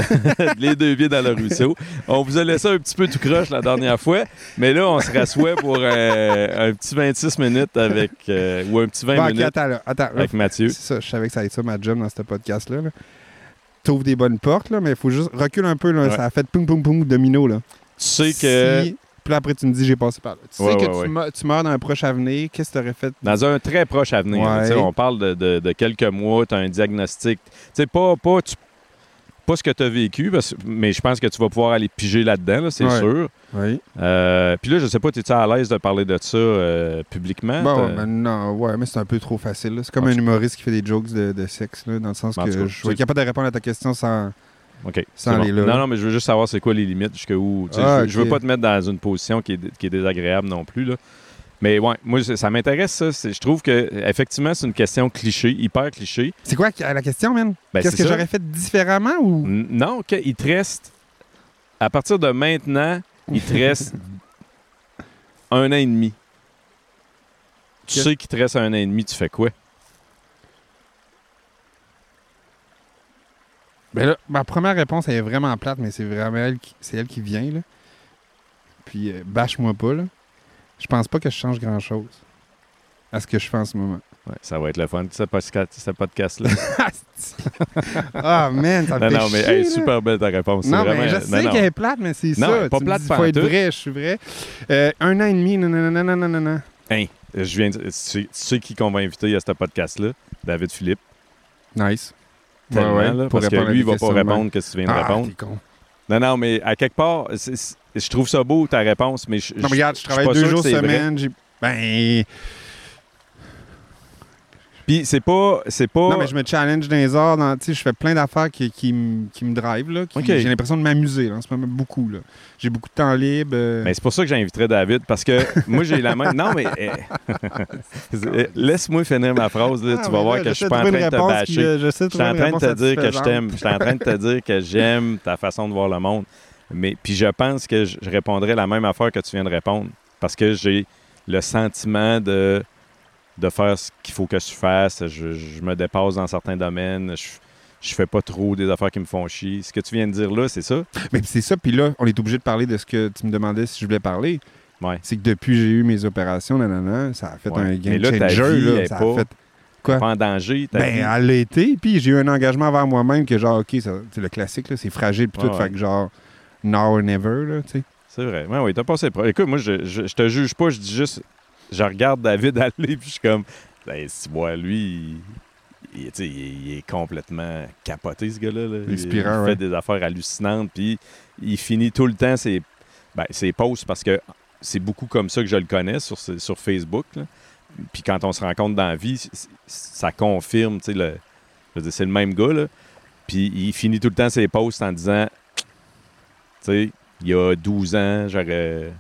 [SPEAKER 1] Les deux pieds dans le ruisseau. On vous a laissé un petit peu tout croche la dernière fois, mais là, on se rassoit pour euh, un petit 26 minutes avec... euh, ou un petit 20
[SPEAKER 2] Bon, ok,
[SPEAKER 1] minutes
[SPEAKER 2] attends, attends,
[SPEAKER 1] avec Mathieu.
[SPEAKER 2] C'est ça, je savais que ça allait être ça ma job dans ce podcast-là. Là. T'ouvres des bonnes portes, là, mais il faut juste reculer un peu. Là,
[SPEAKER 1] Ouais.
[SPEAKER 2] Ça a fait poum poum poum domino. Là.
[SPEAKER 1] Tu sais que...
[SPEAKER 2] Si- Puis là, après, tu me dis j'ai passé par là. Tu
[SPEAKER 1] Ouais,
[SPEAKER 2] sais que
[SPEAKER 1] ouais,
[SPEAKER 2] tu, meurs, tu meurs dans un proche avenir, qu'est-ce que tu aurais fait?
[SPEAKER 1] Dans un très proche avenir. Sais, On parle de, de- de quelques mois, tu as un diagnostic. Tu sais, pas, pas, tu- pas ce que tu as vécu, parce- mais je pense que tu vas pouvoir aller piger là-dedans, là, c'est sûr.
[SPEAKER 2] Oui.
[SPEAKER 1] Euh, Puis là, je sais pas, es-tu à l'aise de parler de ça euh, publiquement?
[SPEAKER 2] Bon, ben non, ouais, mais c'est un peu trop facile. C'est comme
[SPEAKER 1] En
[SPEAKER 2] un humoriste qui fait des jokes de, de sexe, là, dans le sens que je être capable de répondre à ta question sans.
[SPEAKER 1] OK.
[SPEAKER 2] sans
[SPEAKER 1] c'est bon.
[SPEAKER 2] aller là.
[SPEAKER 1] Non, non, mais je veux juste savoir c'est quoi les limites, jusqu'où.
[SPEAKER 2] Ah,
[SPEAKER 1] je, veux, je veux
[SPEAKER 2] ok.
[SPEAKER 1] pas te mettre dans une position qui est, qui est désagréable non plus. Là. Mais ouais, moi, ça m'intéresse, ça. Je trouve que effectivement, c'est une question cliché, hyper cliché.
[SPEAKER 2] C'est quoi la question, man?
[SPEAKER 1] Ben,
[SPEAKER 2] Qu'est-ce que j'aurais fait différemment ou?
[SPEAKER 1] N- Non, OK, il te reste. À partir de maintenant, il te reste un an et demi. Tu sais qu'il te reste un an et demi, tu fais quoi?
[SPEAKER 2] Ben là, ma première réponse, elle est vraiment plate, mais c'est vraiment elle qui, c'est elle qui vient, là. Puis, euh, bâche-moi pas, là. Je pense pas que je change grand-chose à ce que je fais en ce moment.
[SPEAKER 1] Ouais, ça va être le fun, ce podcast- ce podcast-là.
[SPEAKER 2] ah, man, ça me
[SPEAKER 1] non,
[SPEAKER 2] fait
[SPEAKER 1] non, mais
[SPEAKER 2] chier,
[SPEAKER 1] hey,
[SPEAKER 2] là.
[SPEAKER 1] super belle ta réponse.
[SPEAKER 2] Non,
[SPEAKER 1] vraiment...
[SPEAKER 2] mais je
[SPEAKER 1] non,
[SPEAKER 2] sais
[SPEAKER 1] non.
[SPEAKER 2] qu'elle est plate, mais c'est
[SPEAKER 1] Non,
[SPEAKER 2] ça.
[SPEAKER 1] est pas
[SPEAKER 2] Tu
[SPEAKER 1] plate
[SPEAKER 2] dis, faut être vrai, je suis vrai. Euh, un an et demi, non, non, non, non, non, non, non.
[SPEAKER 1] Hein, je viens de- tu, sais, tu sais qui qu'on va inviter à ce podcast-là? David Philippe.
[SPEAKER 2] Nice.
[SPEAKER 1] Tellement,
[SPEAKER 2] Ouais, ouais,
[SPEAKER 1] là,
[SPEAKER 2] pour
[SPEAKER 1] parce que lui, il va pas répondre qu'est-ce que tu viens de
[SPEAKER 2] Ah,
[SPEAKER 1] répondre?
[SPEAKER 2] con.
[SPEAKER 1] Non, non, mais à quelque part, je trouve ça beau, ta réponse, mais je,
[SPEAKER 2] Non, mais regarde, je travaille deux jours
[SPEAKER 1] que
[SPEAKER 2] semaine. J'ai... Ben.
[SPEAKER 1] Puis c'est pas. C'est pas.
[SPEAKER 2] Non, mais je me challenge dans les arts. dans- Tu sais, je fais plein d'affaires qui, qui, me- qui me drive. Là. J'ai l'impression de m'amuser là, en ce moment, beaucoup. là. J'ai beaucoup de temps libre. euh,
[SPEAKER 1] Mais c'est pour ça que j'inviterais David, parce que moi, j'ai la même. Non, mais. eh, eh, Laisse-moi finir ma phrase, là.
[SPEAKER 2] ah,
[SPEAKER 1] tu
[SPEAKER 2] mais
[SPEAKER 1] vas voir que je suis pas en train de te
[SPEAKER 2] qui,
[SPEAKER 1] bâcher.
[SPEAKER 2] euh,
[SPEAKER 1] Je suis en train de te dire que je t'aime. Je suis en train de te dire que j'aime ta façon de voir le monde. Mais puis je pense que je répondrais la même affaire que tu viens de répondre. Parce que j'ai le sentiment de, de faire ce qu'il faut que je fasse. Je, je me dépasse dans certains domaines. Je, je fais pas trop des affaires qui me font chier. Ce que tu viens de dire là, c'est ça?
[SPEAKER 2] Mais c'est ça, puis là, on est obligé de parler de ce que tu me demandais si je voulais parler.
[SPEAKER 1] Ouais.
[SPEAKER 2] C'est que depuis que j'ai eu mes opérations, nanana, ça a fait
[SPEAKER 1] Ouais.
[SPEAKER 2] un
[SPEAKER 1] Mais
[SPEAKER 2] game
[SPEAKER 1] là, ta
[SPEAKER 2] changer.
[SPEAKER 1] vie
[SPEAKER 2] là,
[SPEAKER 1] est
[SPEAKER 2] ça
[SPEAKER 1] pas-
[SPEAKER 2] a fait... Quoi?
[SPEAKER 1] Pas en danger. ta
[SPEAKER 2] Ben,
[SPEAKER 1] vie.
[SPEAKER 2] elle l'a été, puis j'ai eu un engagement envers moi-même que genre, OK, c'est le classique, là, c'est fragile, puis
[SPEAKER 1] Ouais,
[SPEAKER 2] tout, fait que genre, now or never, là, tu sais.
[SPEAKER 1] C'est vrai. Ouais, oui, t'as passé. Écoute, moi, je, je, je te juge pas, je dis juste, je regarde David aller, puis je suis comme, ben, si moi, lui, il, est complètement capoté, ce gars-là. là. Il- fait
[SPEAKER 2] ouais.
[SPEAKER 1] des affaires hallucinantes, puis il finit tout le temps ses, ben, ses posts parce que c'est beaucoup comme ça que je le connais sur, ce- sur Facebook. là. Puis quand on se rencontre dans la vie, ça confirme, tu sais, c'est le même gars, là. Puis il finit tout le temps ses posts en disant, tu sais, il y a 12 ans, j'aurais.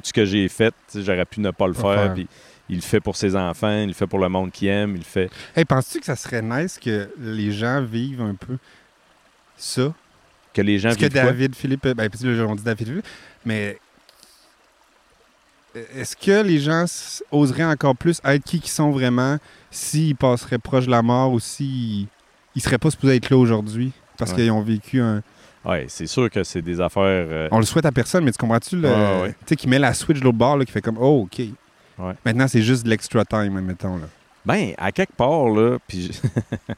[SPEAKER 1] Tout ce que j'ai fait, j'aurais pu ne pas le
[SPEAKER 2] Pas
[SPEAKER 1] faire. Puis il le fait pour ses enfants, il le fait pour le monde qu'il aime, il le fait.
[SPEAKER 2] Hey, penses-tu que ça serait nice que les gens vivent un peu ça?
[SPEAKER 1] Que les gens
[SPEAKER 2] que
[SPEAKER 1] vivent quoi?
[SPEAKER 2] David Philippe, ben, puis on dit David Philippe, mais est-ce que les gens oseraient encore plus être qui qu'ils sont vraiment s'ils passeraient proche de la mort ou s'ils ils seraient pas supposés être là aujourd'hui parce
[SPEAKER 1] Ouais.
[SPEAKER 2] qu'ils ont vécu un...
[SPEAKER 1] Ouais, c'est sûr que c'est des affaires. euh,
[SPEAKER 2] On le souhaite à personne, mais tu comprends-tu? le-
[SPEAKER 1] ouais.
[SPEAKER 2] Tu sais, qui met la switch de l'autre bord, là, qui fait comme, oh, OK.
[SPEAKER 1] Ouais.
[SPEAKER 2] Maintenant, c'est juste de l'extra time, admettons. Là.
[SPEAKER 1] Ben, à quelque part, là, puis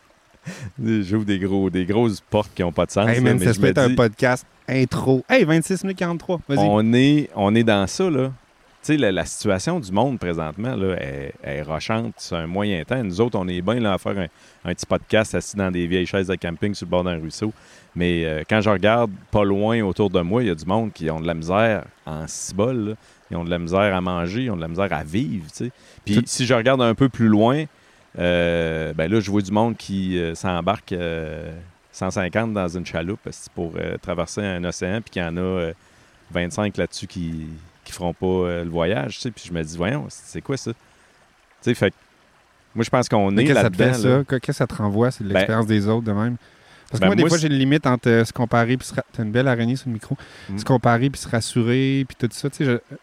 [SPEAKER 1] j'ouvre des, gros, des grosses portes qui n'ont pas de sens.
[SPEAKER 2] hey,
[SPEAKER 1] là, mais
[SPEAKER 2] ça se être un podcast intro. Hey, 26 minutes 43. Vas-y.
[SPEAKER 1] on est, on est dans ça, là. Tu sais, la, la situation du monde présentement, là, est, est rochante sur un moyen temps. Nous autres, on est bien là à faire un, un petit podcast assis dans des vieilles chaises de camping sur le bord d'un ruisseau. Mais euh, quand je regarde pas loin autour de moi, il y a du monde qui ont de la misère en cibole. Ils ont de la misère à manger, ils ont de la misère à vivre. Puis
[SPEAKER 2] Tout-
[SPEAKER 1] si je regarde un peu plus loin, euh, ben là, je vois du monde qui euh, s'embarque euh, 150 dans une chaloupe c'est pour traverser un océan, puis qu'il y en a euh, 25 là-dessus qui qui feront pas euh, le voyage, tu sais. Puis je me dis, voyons, c'est quoi ça? Tu sais, fait moi, je pense qu'on est là-dedans. là.
[SPEAKER 2] Qu'est-ce que ça te renvoie? C'est de
[SPEAKER 1] Ben-
[SPEAKER 2] l'expérience des autres de même? Parce que
[SPEAKER 1] Ben,
[SPEAKER 2] moi, des
[SPEAKER 1] moi,
[SPEAKER 2] fois, j'ai une limite entre euh, se comparer puis se ra- T'as une belle araignée sur le micro.
[SPEAKER 1] Mm.
[SPEAKER 2] Se comparer puis se rassurer puis tout ça. Tu sais, je...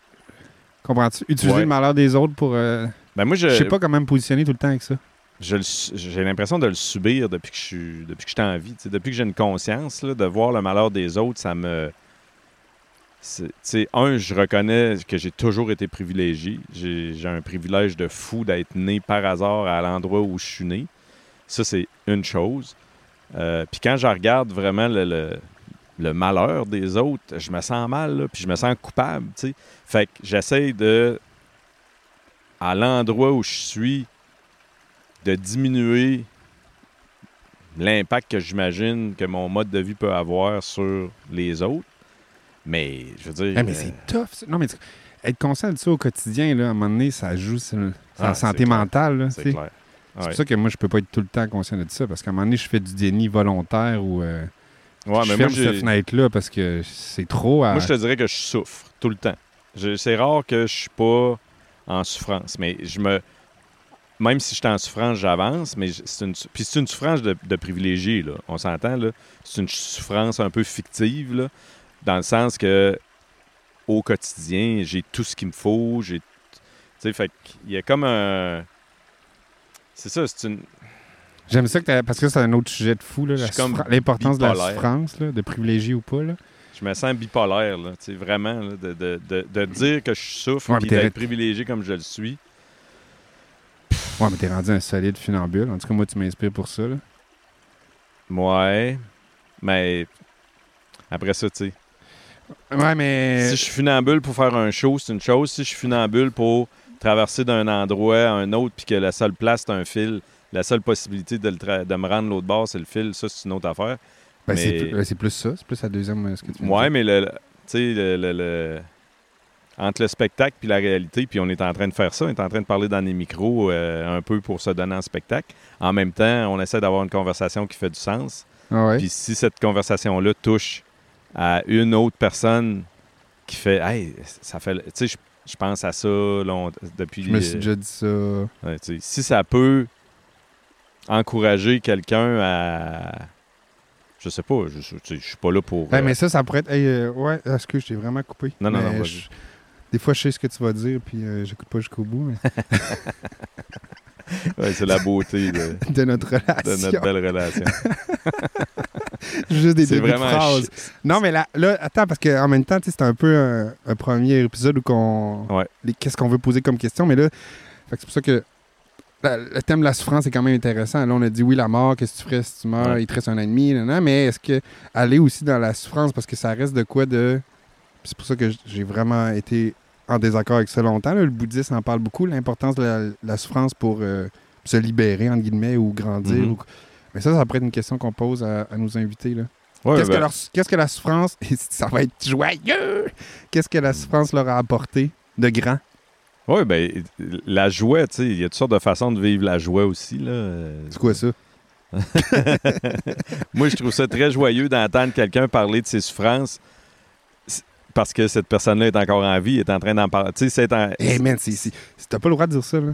[SPEAKER 2] Comprends-tu? Utiliser
[SPEAKER 1] Ouais.
[SPEAKER 2] le malheur des autres pour. euh,
[SPEAKER 1] Ben moi, je,
[SPEAKER 2] Je sais pas comment me positionner tout le temps avec ça.
[SPEAKER 1] j'ai l'impression de le subir depuis que je suis depuis que je suis en vie. tu sais. Depuis que j'ai une conscience, là, de voir le malheur des autres, ça me. C'est- un, je reconnais que j'ai toujours été privilégié. J'ai un privilège de fou d'être né par hasard à l'endroit où je suis né. Ça, c'est une chose. Euh, Puis quand je regarde vraiment le, malheur des autres, je me sens mal, puis je me sens coupable. Fait que j'essaie de, à l'endroit où je suis, de diminuer l'impact que j'imagine que mon mode de vie peut avoir sur les autres. Mais, je veux dire...
[SPEAKER 2] Eh, mais
[SPEAKER 1] euh,
[SPEAKER 2] c'est tough. ça. Non, mais tu- être conscient de ça au quotidien, là, à un moment donné, ça joue sur,
[SPEAKER 1] Ah,
[SPEAKER 2] la santé
[SPEAKER 1] clair.
[SPEAKER 2] mentale.
[SPEAKER 1] c'est clair.
[SPEAKER 2] C'est
[SPEAKER 1] Ouais.
[SPEAKER 2] pour ça que moi, je peux pas être tout le temps conscient de ça. Parce qu'à un moment donné, je fais du déni volontaire ou euh,
[SPEAKER 1] Ouais,
[SPEAKER 2] je
[SPEAKER 1] mais moi,
[SPEAKER 2] ferme
[SPEAKER 1] j'ai-
[SPEAKER 2] cette fenêtre-là parce que c'est trop à...
[SPEAKER 1] Moi, je te dirais que je souffre tout le temps. C'est rare que je suis pas en souffrance, mais je me. Même si je suis en souffrance, j'avance, mais c'est une, puis c'est une souffrance de, de privilégié, là. On s'entend, là. C'est une souffrance un peu fictive, là, dans le sens que au quotidien, j'ai tout ce qu'il me faut, j'ai. Tu sais, fait qu'il y a comme un. C'est ça, c'est une.
[SPEAKER 2] J'aime ça que t'as- parce que c'est un autre sujet de fou, là, l'importance de la souffrance, là, de privilégier ou pas. Là.
[SPEAKER 1] Je me sens bipolaire, là, vraiment, là, de, de- de- de dire que je souffre
[SPEAKER 2] Ouais, t'es-
[SPEAKER 1] d'être privilégié comme je le suis.
[SPEAKER 2] Ouais, mais t'es rendu un solide funambule. En tout cas, moi, tu m'inspires pour ça. Là.
[SPEAKER 1] Ouais. Mais après ça, tu sais.
[SPEAKER 2] Ouais, mais...
[SPEAKER 1] Si je suis funambule pour faire un show, c'est une chose. Si je suis funambule pour traverser d'un endroit à un autre, puis que la seule place, c'est un fil, la seule possibilité de, le tra- de me rendre l'autre bord, c'est le fil, ça, c'est une autre affaire.
[SPEAKER 2] Ben, c'est
[SPEAKER 1] mais-
[SPEAKER 2] plus- ben, c'est plus ça. C'est plus la deuxième, euh, ce que tu
[SPEAKER 1] Ouais,
[SPEAKER 2] dire.
[SPEAKER 1] mais le, le- tu sais, le, le- le- entre le spectacle puis la réalité, puis on est en train de faire ça, on est en train de parler dans les micros euh, un peu pour se donner en spectacle. En même temps, on essaie d'avoir une conversation qui fait du sens.
[SPEAKER 2] Ah ouais.
[SPEAKER 1] Puis si cette conversation-là touche à une autre personne qui fait Hey, ça fait. Tu sais, je, je pense à ça long- depuis.
[SPEAKER 2] Je me suis déjà dit ça.
[SPEAKER 1] ouais, si ça peut encourager quelqu'un à. Je sais pas, je, je, suis pas là pour.
[SPEAKER 2] Hey,
[SPEAKER 1] euh,
[SPEAKER 2] mais ça, ça pourrait être. Hey, euh, ouais, est-ce que je t'ai vraiment coupé?
[SPEAKER 1] Non, non, non,
[SPEAKER 2] je- Des fois, je sais ce que tu vas dire, puis euh, j'écoute pas jusqu'au bout mais-
[SPEAKER 1] ouais, c'est la beauté de,
[SPEAKER 2] de notre
[SPEAKER 1] de
[SPEAKER 2] relation.
[SPEAKER 1] notre belle relation.
[SPEAKER 2] Juste des débuts de phrases. Non, mais là, là attends, parce qu'en même temps, c'est un peu un, un premier épisode où qu'on.
[SPEAKER 1] Ouais.
[SPEAKER 2] Qu'est-ce qu'on veut poser comme question, mais là, c'est pour ça que la- le thème de la souffrance est quand même intéressant. Là, on a dit oui, la mort, qu'est-ce que tu ferais si tu meurs,
[SPEAKER 1] Ouais.
[SPEAKER 2] il te reste un ennemi, mais est-ce que aller aussi dans la souffrance, parce que ça reste de quoi de. C'est pour ça que j'ai vraiment été en désaccord avec ça longtemps. là. Le bouddhisme en parle beaucoup, l'importance de la, la souffrance pour euh, se libérer, entre guillemets, ou grandir.
[SPEAKER 1] Mhm.
[SPEAKER 2] ou- Mais ça, ça pourrait être une question qu'on pose à, à nos invités. Là.
[SPEAKER 1] Ouais,
[SPEAKER 2] Qu'est-ce,
[SPEAKER 1] ben,
[SPEAKER 2] que leur- qu'est-ce que la souffrance, ça va être joyeux, qu'est-ce que la souffrance leur a apporté de grand?
[SPEAKER 1] ouais, ben, la joie, tu sais, il y a toutes sortes de façons de vivre la joie aussi. Là.
[SPEAKER 2] C'est quoi ça?
[SPEAKER 1] Moi, je trouve ça très joyeux d'entendre quelqu'un parler de ses souffrances parce que cette personne-là est encore en vie, est en train d'en parler. Tu sais, c'est en...
[SPEAKER 2] Eh man, t'as pas le droit de dire ça, là.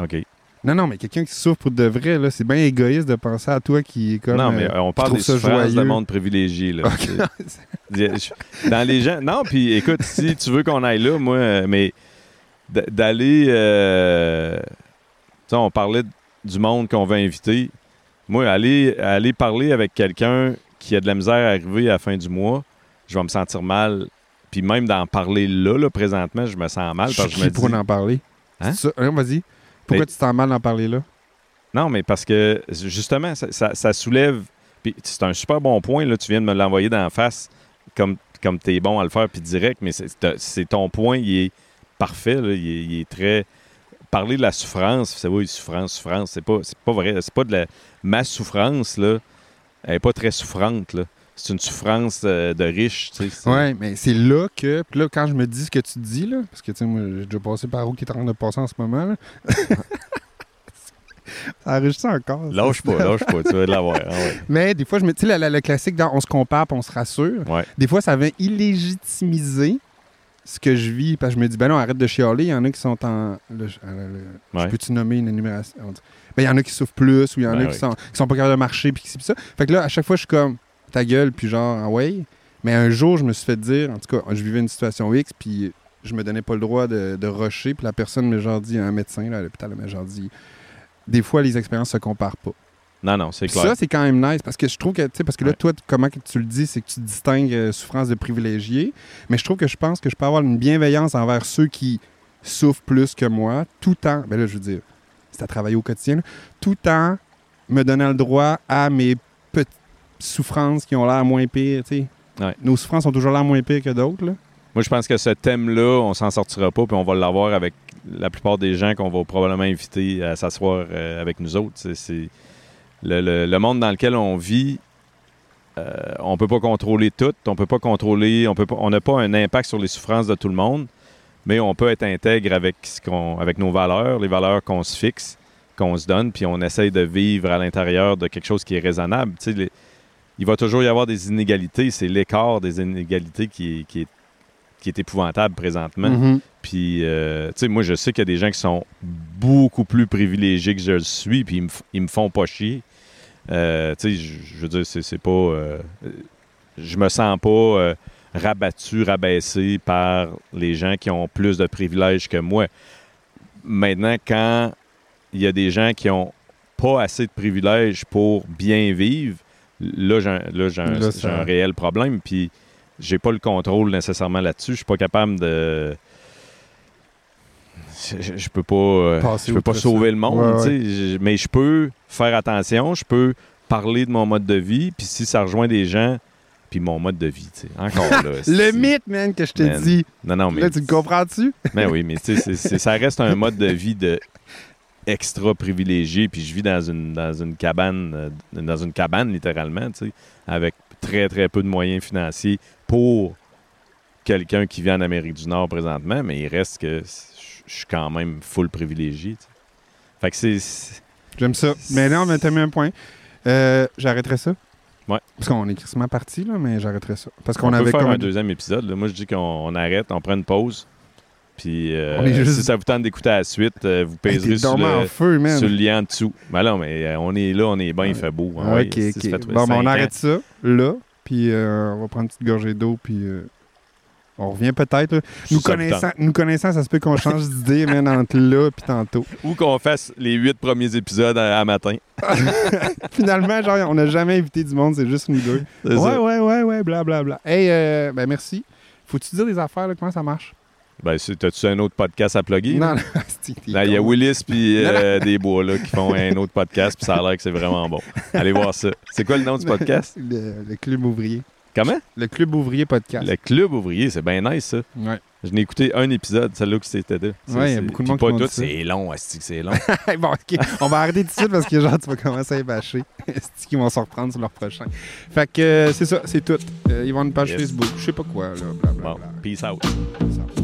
[SPEAKER 1] OK.
[SPEAKER 2] Non, non, mais quelqu'un qui souffre pour de vrai, là, c'est bien égoïste de penser à toi qui est comme...
[SPEAKER 1] non, mais
[SPEAKER 2] euh,
[SPEAKER 1] on parle des souffrances de monde privilégié. Là,
[SPEAKER 2] Ok.
[SPEAKER 1] tu sais. Il y a- je- Dans les gens. Non, puis écoute, si tu veux qu'on aille là, moi, euh, mais d'aller. euh, tu sais, on parlait du monde qu'on veut inviter. Moi, aller, aller parler avec quelqu'un qui a de la misère à arriver à la fin du mois, je vais me sentir mal. Puis même d'en parler là, là, présentement, je me sens mal parce que je me
[SPEAKER 2] pour
[SPEAKER 1] dis.
[SPEAKER 2] en parler?
[SPEAKER 1] Hein?
[SPEAKER 2] Hein, vas-y. Pourquoi
[SPEAKER 1] Mais-
[SPEAKER 2] tu t'en mal d'en parler là?
[SPEAKER 1] Non, mais parce que justement, ça, ça- ça soulève. Puis c'est un super bon point, là, tu viens de me l'envoyer dans la face comme, comme tu es bon à le faire, puis direct, mais c'est ton point, il est parfait, là, il, est, il est très. Parler de la souffrance, c'est oui, souffrance, souffrance, c'est pas, c'est pas vrai. C'est pas de la. Ma souffrance, là, elle est pas très souffrante, là. C'est une souffrance euh, de riche, tu sais. c'est-
[SPEAKER 2] Ouais, mais c'est là que... Puis là, quand je me dis ce que tu dis, là, parce que, tu sais, moi, j'ai déjà passé par où qui est en train de passer en ce moment, là. ça enregistre encore.
[SPEAKER 1] Lâche pas, lâche pas, tu vas l'avoir. ah ouais.
[SPEAKER 2] Mais des fois, je me la- le classique dans on se compare on se rassure.
[SPEAKER 1] Ouais.
[SPEAKER 2] Des fois, ça vient illégitimiser ce que je vis. Parce que je me dis, ben non, arrête de chialer. Il y en a qui sont en. euh, je peux-tu nommer une énumération? Ben, il y en a qui souffrent plus ou il y en
[SPEAKER 1] Ben
[SPEAKER 2] a
[SPEAKER 1] oui.
[SPEAKER 2] qui, sont, qui sont pas capables de marcher puis ça. Fait que là, à chaque fois, je suis comme ta gueule, puis genre, ah ouais. Mais un jour, je me suis fait dire, en tout cas, je vivais une situation X, puis je me donnais pas le droit de, de rusher, puis la personne me genre dit, un médecin là, à l'hôpital, m'a genre dit, des fois, les expériences se comparent pas.
[SPEAKER 1] Non, non, c'est clair.
[SPEAKER 2] ça, c'est quand même nice parce que je trouve que, tu sais, parce que là,
[SPEAKER 1] Ouais.
[SPEAKER 2] toi, comment que tu le dis, c'est que tu distingues euh, souffrance de privilégié. Mais je trouve que je pense que je peux avoir une bienveillance envers ceux qui souffrent plus que moi, tout en, ben là, je veux dire, c'est à travailler au quotidien, là, tout en me donnant le droit à mes souffrances qui ont l'air moins pires, tu sais.
[SPEAKER 1] Ouais.
[SPEAKER 2] Nos souffrances ont toujours l'air moins pires que d'autres, là.
[SPEAKER 1] Moi, je pense que ce thème-là, on s'en sortira pas, puis on va l'avoir avec la plupart des gens qu'on va probablement inviter à s'asseoir euh, avec nous autres. C'est- le, le- le monde dans lequel on vit. euh, on peut pas contrôler tout, on peut pas contrôler, on peut pas, on n'a pas un impact sur les souffrances de tout le monde, mais on peut être intègre avec ce qu'on, avec nos valeurs, les valeurs qu'on se fixe, qu'on se donne, puis on essaye de vivre à l'intérieur de quelque chose qui est raisonnable. Tu sais, il va toujours y avoir des inégalités, c'est l'écart des inégalités qui est, qui est qui est épouvantable présentement.
[SPEAKER 2] Mhm.
[SPEAKER 1] Puis, euh, tu sais, moi, je sais qu'il y a des gens qui sont beaucoup plus privilégiés que je le suis, puis ils me, ils me font pas chier. Euh, tu sais, je veux dire, c'est c'est pas. euh, je me sens pas rabattu, rabaissé par les gens qui ont plus de privilèges que moi. Maintenant, quand il y a des gens qui ont pas assez de privilèges pour bien vivre, là, j'ai un, là, j'ai un-
[SPEAKER 2] ça-
[SPEAKER 1] réel problème. Puis, j'ai pas le contrôle nécessairement là-dessus. Je suis pas capable de. Je, peux pas, euh,
[SPEAKER 2] Passer
[SPEAKER 1] je peux pas
[SPEAKER 2] outre
[SPEAKER 1] sauver
[SPEAKER 2] ça.
[SPEAKER 1] le monde,
[SPEAKER 2] Ouais.
[SPEAKER 1] Je- mais je peux faire attention, je peux parler de mon mode de vie, puis si ça rejoint des gens, puis mon mode de vie, tu sais. Encore là.
[SPEAKER 2] Le mythe, man, que je t'ai dit.
[SPEAKER 1] Non, non, mais.
[SPEAKER 2] Là, tu le comprends-tu?
[SPEAKER 1] Mais oui, mais tu sais, ça reste un mode de vie de extra privilégié, puis je vis dans une, dans une cabane, euh, dans une cabane littéralement, tu sais, avec très très peu de moyens financiers pour quelqu'un qui vit en Amérique du Nord présentement, mais il reste que je suis quand même full privilégié. Fait que c'est-.
[SPEAKER 2] J'aime ça. Mais non, mais t'as mis un point. Euh, j'arrêterais ça.
[SPEAKER 1] Ouais.
[SPEAKER 2] Parce qu'on est quasiment parti, là, mais j'arrêterais ça. Parce qu'on avait
[SPEAKER 1] faire
[SPEAKER 2] comme...
[SPEAKER 1] un deuxième épisode. là. Moi, je dis qu'on on arrête, on prend une pause. Puis euh,
[SPEAKER 2] juste-
[SPEAKER 1] si ça vous tente d'écouter à la suite, euh, vous
[SPEAKER 2] Hey,
[SPEAKER 1] pèserez sur,
[SPEAKER 2] en
[SPEAKER 1] le,
[SPEAKER 2] feu, man.
[SPEAKER 1] sur le lien en dessous. Mais non, mais euh, on est là, on est bien, il fait beau. Ah ouais, fait
[SPEAKER 2] Bon, ben, on arrête ça, là. Puis euh, on va prendre une petite gorgée d'eau, puis... euh, on revient peut-être. Nous connaissant,
[SPEAKER 1] tente.
[SPEAKER 2] nous connaissant, ça se peut qu'on change d'idée, man, entre là puis tantôt.
[SPEAKER 1] Ou qu'on fasse les huit premiers épisodes à, à matin.
[SPEAKER 2] Finalement, genre, on n'a jamais invité du monde, c'est juste nous deux. Ouais, ouais, ouais, ouais, blablabla. Hey, euh, ben merci. Faut-tu dire des affaires, là, comment ça marche?
[SPEAKER 1] Ben, t'as-tu un autre podcast à plugger?
[SPEAKER 2] Non, non,
[SPEAKER 1] il y a. Willis puis euh, des bois là, qui font un autre podcast, puis ça a l'air que c'est vraiment bon. Allez voir ça. C'est quoi le nom du podcast?
[SPEAKER 2] Le, le Club Ouvrier.
[SPEAKER 1] Comment?
[SPEAKER 2] Le Club Ouvrier Podcast.
[SPEAKER 1] Le Club Ouvrier, c'est bien nice ça.
[SPEAKER 2] Ouais.
[SPEAKER 1] Je n'ai écouté un épisode, celle-là que c'était là. C'est-
[SPEAKER 2] Ouais, il y a beaucoup de monde qui
[SPEAKER 1] tout, c'est long, asti que c'est long.
[SPEAKER 2] bon, OK. On va arrêter tout de suite parce que, genre, tu vas commencer à y bâcher. C'est qu'ils vont se reprendre sur leur prochain. Fait que euh, c'est ça, c'est tout. Euh, ils vont une page
[SPEAKER 1] Yes.
[SPEAKER 2] Facebook, je sais pas quoi, là, blablabla.
[SPEAKER 1] Bon, peace out.
[SPEAKER 2] Ça.